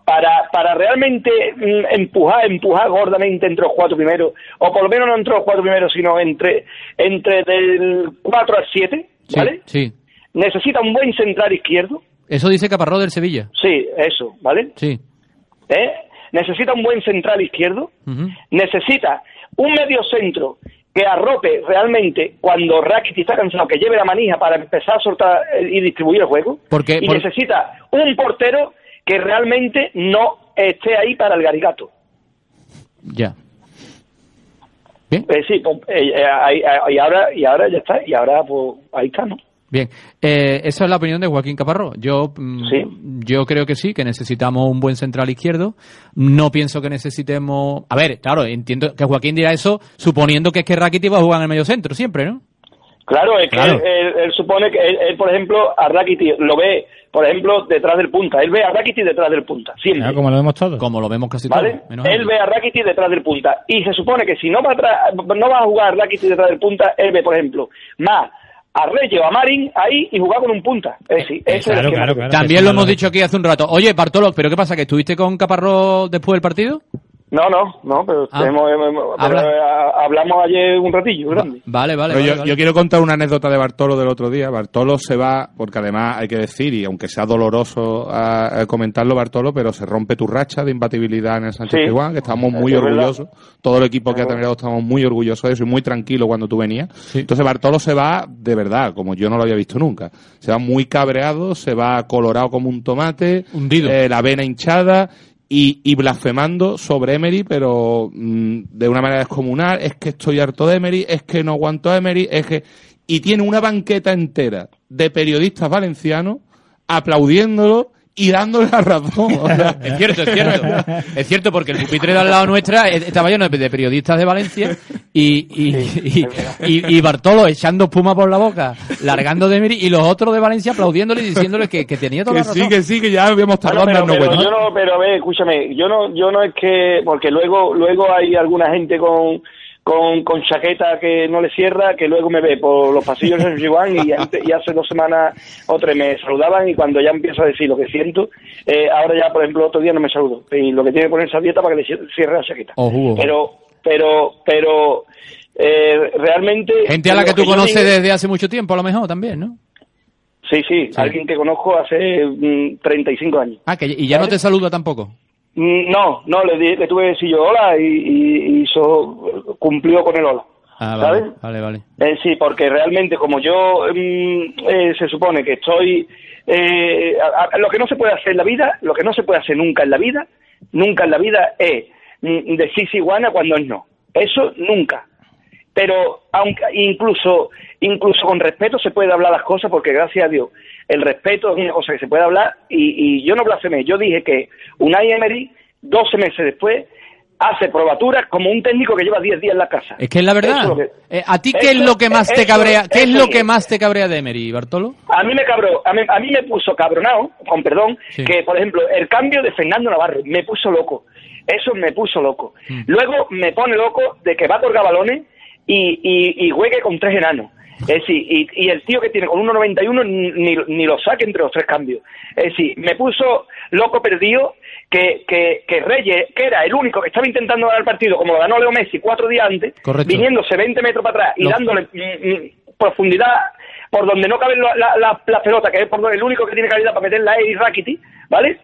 para, para realmente mm, empujar, empujar gordamente entre los cuatro primeros, o por lo menos no entre los cuatro primeros, sino entre, entre del 4 al 7, Sí, ¿vale? sí. Necesita un buen central izquierdo, Eso dice Caparrós del Sevilla. sí, eso, ¿vale? Sí. ¿Eh? Necesita un buen central izquierdo, necesita un medio centro que arrope realmente cuando Rakitic está cansado, que lleve la manija para empezar a soltar eh, y distribuir el juego. Porque- y por- necesita un portero que realmente no esté ahí para el garigato. Ya. Bien. Eh, sí, pues, eh, eh, ahí- ahí- y ahora y ahora ya está, y ahora pues ahí está, ¿no? Bien, eh, esa es la opinión de Joaquín Caparrós. Yo, mm, yo creo que sí, que necesitamos un buen central izquierdo. No pienso que necesitemos. A ver, claro, entiendo que Joaquín dirá eso suponiendo que es que Rakitic va a jugar en el medio centro siempre, ¿no? Claro, es Claro. que él, él- él supone que él, él, por ejemplo, a Rakitic lo ve, por ejemplo, detrás del punta. Él ve a Rakitic detrás del punta, siempre. Claro, como lo vemos todos. Como lo vemos casi ¿Vale? todos. menos Él él. ve a Rakitic detrás del punta. Y se supone que si no va, atrás- no va a jugar Rakitic detrás del punta, él ve, por ejemplo, más a Reyes o a Marín ahí y jugar con un punta. Es decir, ese es el Claro, esquema. claro, claro. También lo hemos dicho aquí hace un rato. Oye, Bartolo, ¿pero qué pasa? ¿Que estuviste con Caparrós después del partido? No, no, no, pero, Ah. pero, eh, hablamos ayer un ratillo, grande. Vale, vale. Pero vale, yo, vale. yo quiero contar una anécdota de Bartolo del otro día. Bartolo se va, porque además hay que decir, y aunque sea doloroso a- a comentarlo, Bartolo, pero se rompe tu racha de imbatibilidad en el Sánchez Sí. Que estamos muy Es verdad. orgullosos. Todo el equipo que ha terminado estamos muy orgullosos de eso y muy tranquilo cuando tú venías. Entonces Bartolo se va de verdad, como yo no lo había visto nunca. Se va muy cabreado, se va colorado como un tomate, Hundido. eh, la vena hinchada y, y blasfemando sobre Emery, pero mm, de una manera descomunal. Es que estoy harto de Emery, es que no aguanto a Emery, es que. Y tiene una banqueta entera de periodistas valencianos aplaudiéndolo y dándole la razón. O sea, Es cierto, es cierto. Es cierto porque el pupitre de al lado nuestra eh, estaba lleno de periodistas de Valencia y, y, y, y- y Bartolo echando espuma por la boca, largando de Emery y los otros de Valencia aplaudiéndole y diciéndole que, que tenía toda que la razón. sí, que sí, que ya habíamos tardado Bueno, en pero, darnos pero cuenta. yo no, pero a ver, escúchame, yo no, yo no es que, porque luego, luego hay alguna gente con, con, con chaqueta que no le cierra, que luego me ve por los pasillos de Yuan y, antes- y hace dos semanas o tres me saludaban y cuando ya empiezo a decir lo que siento, eh, ahora ya, por ejemplo, otro día no me saludo. Y lo que tiene que ponerse a dieta para que le cier- cierre la chaqueta. Ojo. Pero, pero, pero, eh, realmente... Gente a la que tú conoces digo- desde hace mucho tiempo, a lo mejor también, ¿no? Sí, sí, alguien que conozco hace mm, 35 años. Ah, que, y ya no te saluda tampoco. Mm, No, no, le, di- le tuve que decir yo hola y, y- cumplió con el hola. Ah, vale, ¿Sabes? vale, vale. Eh, sí, porque realmente como yo mm, eh, se supone que estoy... eh, a- a- lo que no se puede hacer en la vida, lo que no se puede hacer nunca en la vida, nunca en la vida es mm, decir sí guana cuando es no. Eso nunca. Pero aunque incluso incluso con respeto se puede hablar las cosas porque gracias a Dios el respeto es una cosa que se puede hablar y, y yo no blasfemé. Yo dije que Unai Emery, 12 meses después, hace probaturas como un técnico que lleva 10 días en la casa. Es que es la verdad. Es que- Eh, ¿A ti qué es lo que más te cabrea? ¿Qué es lo que más te cabrea de Emery, Bartolo? A mí me cabró, a mí, a mí me puso cabronado, con perdón, Sí. que por ejemplo el cambio de Fernando Navarro me puso loco. Eso me puso loco. Mm. Luego me pone loco de que va a colgar balones y, y, y juegue con tres enanos. Es decir, y, y el tío que tiene con 1.91 ni, ni lo saque entre los tres cambios. Es decir, me puso loco perdido que, que, que Reyes, que era el único que estaba intentando ganar el partido, como lo ganó Leo Messi cuatro días antes, Correcto. viniéndose 20 metros para atrás y Lo- dándole mm, mm, profundidad por donde no caben la, la, la- las pelotas, que es por donde el único que tiene calidad para meterla es Rakiti, ¿vale?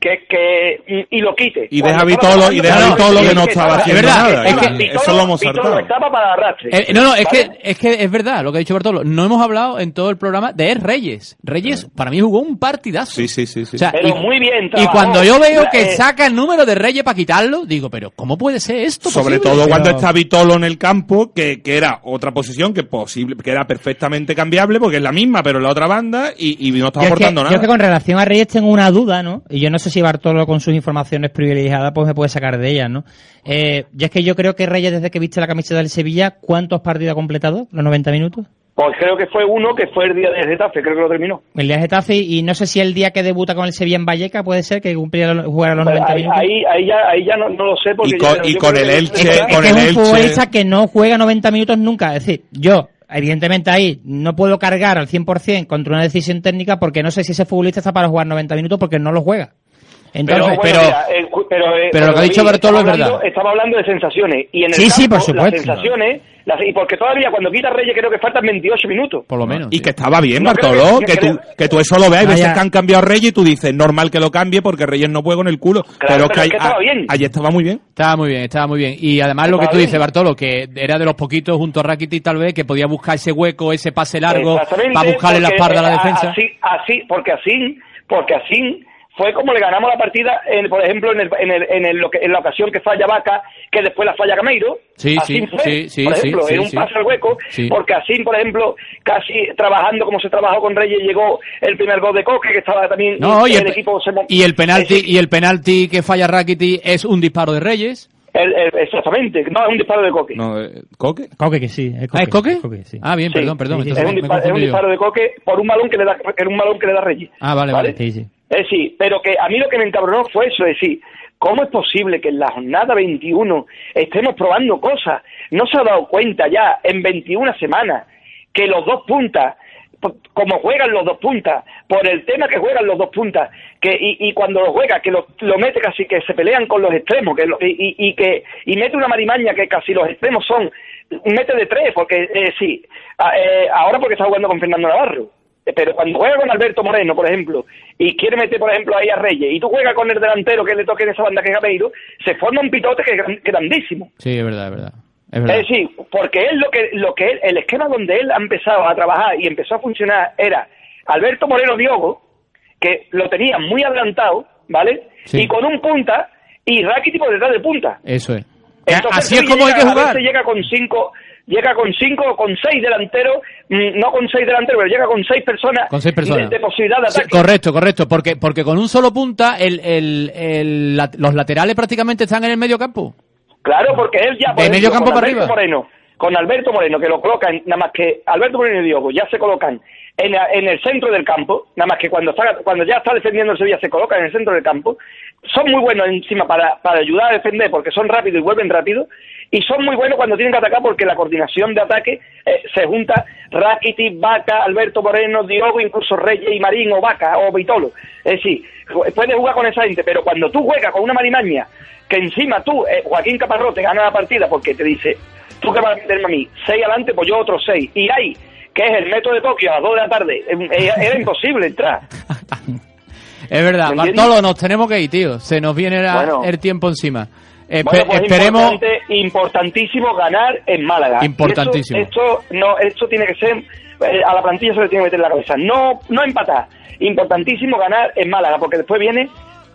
Que, que, y, y lo quite. Y deja Vitolo- y deja Vitolo que no Es estaba haciendo Es verdad, nada. es que- Vitolo- Eso lo hemos Vitolo saltado. estaba para arrastre. Eh, no, no, es ¿vale? que, es que es verdad lo que ha dicho Bartolo. No hemos hablado en todo el programa de Reyes. Reyes, para mí, jugó un partidazo. Sí, sí, sí. sí. O sea, Pero y, muy bien y cuando yo veo que Eh, saca el número de Reyes para quitarlo, digo, pero ¿cómo puede ser esto? Sobre posible? todo cuando Pero- está Vitolo en el campo, que, que era otra posición que posible, que era perfectamente cambiable, porque es la misma, pero en la otra banda, y, y no estaba Yo es, que, aportando yo nada. es que con relación a Reyes tengo una duda, ¿no? Y yo no sé si Bartolo con sus informaciones privilegiadas pues me puede sacar de ellas, ¿no? Eh, y es que yo creo que Reyes desde que viste la camiseta del Sevilla, ¿cuántos partidos ha completado? ¿Los 90 minutos? Pues creo que fue uno que fue el día de Getafe, creo que lo terminó. El día de Getafe y no sé si el día que debuta con el Sevilla en Valleca puede ser que cumpliera los- jugara los 90 ahí, minutos. ahí, ahí ya, ahí ya no, no lo sé porque Y con- y el Elche, es, con el es un Elche. futbolista que no juega 90 minutos nunca. Es decir, yo, evidentemente ahí, no puedo cargar al 100% contra una decisión técnica porque no sé si ese futbolista está para jugar 90 minutos porque no lo juega. Entonces, bueno, pero- mira, eh, pero, eh, pero lo que ha dicho David, Bartolo es hablando- verdad. Estamos hablando de sensaciones. Y en el Sí, sí, por supuesto. Las sensaciones, las- y porque todavía cuando quita Reyes creo que faltan 28 minutos. Por lo menos. Y sí. que estaba bien, No Bartolo, que- que, que tú, que tú eso lo veas y veces que han cambiado a Reyes y tú dices, normal que lo cambie porque Reyes no juega en el culo. pero, pero que, es ahí- que estaba a- bien. ayer estaba muy bien. Estaba muy bien, estaba muy bien. Y además lo que Estaba tú bien. dices, Bartolo, que era de los poquitos junto a Rakitic tal vez que podía buscar ese hueco, ese pase largo para buscarle la espalda a la eh, defensa. Así, así, porque así, porque así fue como le ganamos la partida, en, por ejemplo, en, el, en, el, en, el- lo que- en la ocasión que falla Vaca, que después la falla Gameiro. Sí, así sí, fue, sí, sí, por ejemplo, sí, en un sí. pase al hueco, Sí. porque así, por ejemplo, casi trabajando como se trabajó con Reyes, llegó el primer gol de Coque, que estaba también No, y el, el, equipo se y el penalti y el penalti que falla Rakitic es un disparo de Reyes. el- el- exactamente, no, es un disparo de Coque. No, eh, ¿Coque? Coque que sí. Es Ah, ¿es Coque? sí. Ah, bien, Sí. perdón, perdón. Sí, sí, entonces es un, me disparo, es un confundí yo. disparo de Coque por un balón que le da, un balón que le da Reyes. Ah, vale, vale. Sí, sí. Es decir, pero que a mí lo que me encabronó fue eso, es decir, ¿cómo es posible que en la jornada 21 estemos probando cosas? No se ha dado cuenta ya en 21 semanas que los dos puntas, po- como juegan los dos puntas, por el tema que juegan los dos puntas, que y, y cuando lo juega, que lo, mete casi que se pelean con los extremos, que lo- y, y- que y mete una marimaña que casi los extremos son, mete de tres, porque eh, sí, ahora porque está jugando con Fernando Navarro. Pero cuando juega con Alberto Moreno, por ejemplo, y quiere meter, por ejemplo, ahí a Reyes, y tú juegas con el delantero que le toque en esa banda que es Gameiro, se forma un pitote que es gran- grandísimo. Sí, es verdad, es verdad. Es verdad. Es decir, porque él lo que, lo que él- el esquema donde él ha empezado a trabajar y empezó a funcionar era Alberto Moreno Diogo, que lo tenía muy adelantado, ¿vale? Sí. Y con un punta y Rakiti por detrás de punta. Eso es. Entonces, Así es como hay que llega- a jugar. veces llega con cinco, llega con cinco o con seis delanteros, mm, no con seis delanteros, pero llega con seis personas, Con seis personas. De, de posibilidad de Sí, ataque. correcto, correcto. Porque, porque con un solo punta, el, el, el- la- los laterales prácticamente están en el medio campo. Claro, porque él ya, por De medio campo para Alberto arriba. Moreno, con Alberto Moreno, que lo colocan, nada más que Alberto Moreno y Diogo ya se colocan en, en el centro del campo, nada más que cuando, está, cuando ya está defendiendo el Sevilla se coloca en el centro del campo, son muy buenos encima para, para ayudar a defender porque son rápidos y vuelven rápido, y son muy buenos cuando tienen que atacar porque la coordinación de ataque eh, se junta Rakitic, Vaca, Alberto Moreno, Diogo, incluso Reyes y Marín o Vaca o Vitolo. Es decir, puedes jugar con esa gente, pero cuando tú juegas con una marimaña que encima tú, eh, Joaquín Caparrós, te gana la partida porque te dice, tú que vas a meterme a mí, seis adelante, pues yo otros seis. Y ahí, que es el método de Tokio a las dos de la tarde, eh, eh, era imposible entrar. Es verdad. Bartolo, nos tenemos que ir, tío. Se nos viene la- Bueno. el tiempo encima. Espe- Bueno, pues esperemos. importantísimo ganar en Málaga. Importantísimo. Esto, esto, no, esto tiene que ser, eh, a la plantilla se le tiene que meter en la cabeza. No, no empatar. Importantísimo ganar en Málaga, porque después viene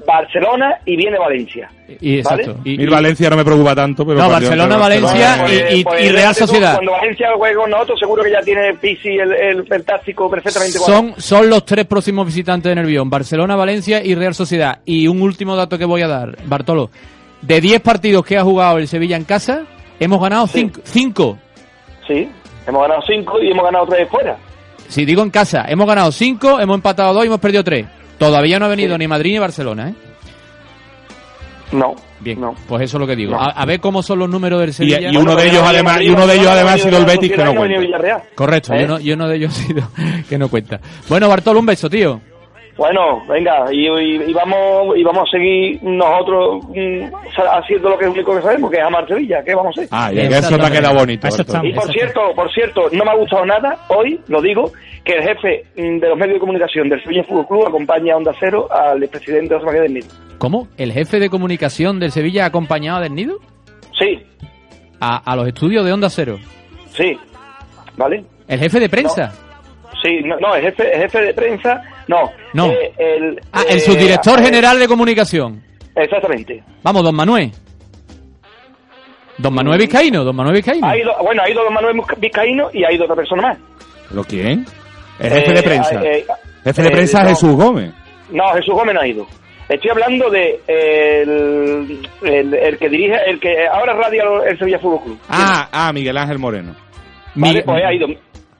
Barcelona y viene Valencia. Y, exacto. ¿Vale? Y- Ir Valencia no me preocupa tanto, pero... No, Barcelona, Valencia Barcelona y- y- Pues, y Real Sociedad. Cuando Valencia juegue con nosotros, seguro que ya tiene Pisi el, el, el táctico perfectamente cuadrado. Son, son los tres próximos visitantes de Nervión, Barcelona, Valencia y Real Sociedad. Y un último dato que voy a dar, Bartolo. De 10 partidos que ha jugado el Sevilla en casa, hemos ganado 5. Sí, hemos ganado cinco y hemos ganado tres fuera. Si digo en casa, hemos ganado 5, hemos empatado 2 y hemos perdido 3. Todavía no ha venido ni Madrid ni Barcelona, ¿eh? No. Bien, pues eso es lo que digo. A, a ver cómo son los números del Y, Sevilla. y uno de ellos además, y uno de ellos además ha sido el Betis que no cuenta. Correcto, ¿Eh? y, uno, y uno de ellos ha sido que no cuenta. Bueno, Bartolo, un beso, tío. Bueno, venga, y, y- y vamos y vamos a seguir nosotros mm, haciendo lo que es único que sabemos, que es amar Sevilla. ¿Qué vamos a hacer? Ah, y eso te ha quedado bonito. Eso Y por cierto, por cierto, no me ha gustado nada hoy, lo digo, que el jefe mm, de los medios de comunicación del Sevilla Fútbol Club acompaña a Onda Cero al expresidente de José María del Nido. ¿Cómo? ¿El jefe de comunicación del Sevilla ha acompañado a Del Nido? Sí, A, a los estudios de Onda Cero. sí, ¿vale? ¿El jefe de prensa? Sí, no, no, el jefe, el jefe de prensa, no. No. Eh, el, Ah, el eh, subdirector eh, general de comunicación. Exactamente. Vamos, don Manuel. Don Manuel Vizcaíno, don Manuel Vizcaíno. Ha ido, bueno, ha ido don Manuel Vizcaíno y ha ido otra persona más. ¿Pero quién? El jefe Eh, de prensa. eh, eh, jefe de eh, prensa no. Jesús Gómez. No, Jesús Gómez no ha ido. Estoy hablando de el, el, el que dirige, el que ahora radia el Sevilla Fútbol Club. Ah, ah, Miguel Ángel Moreno. Vale, Miguel- pues ha ido.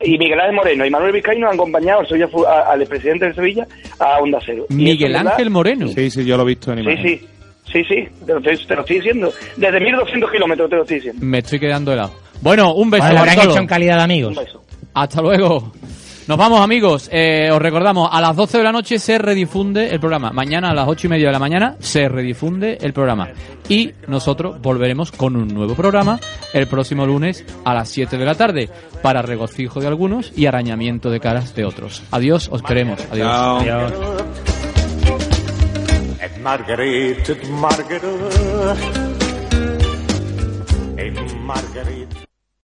Y Miguel Ángel Moreno y Manuel Vizcaíno han acompañado al, Sevilla al presidente del Sevilla a Onda Cero. Miguel. Ángel Moreno. Sí, sí, yo lo he visto en Sí, imagen. sí. Sí, sí, te lo, estoy, te lo estoy diciendo. Desde 1200 kilómetros te lo estoy diciendo. Me estoy quedando helado. Bueno, un beso, Vale, habrán hecho en calidad de amigos. Un beso. Hasta luego. Nos vamos, amigos. Eh, os recordamos, a las 12 de la noche se redifunde el programa. Mañana a las 8 y media de la mañana se redifunde el programa. Y nosotros volveremos con un nuevo programa el próximo lunes a las 7 de la tarde para regocijo de algunos y arañamiento de caras de otros. Adiós, os queremos. Adiós.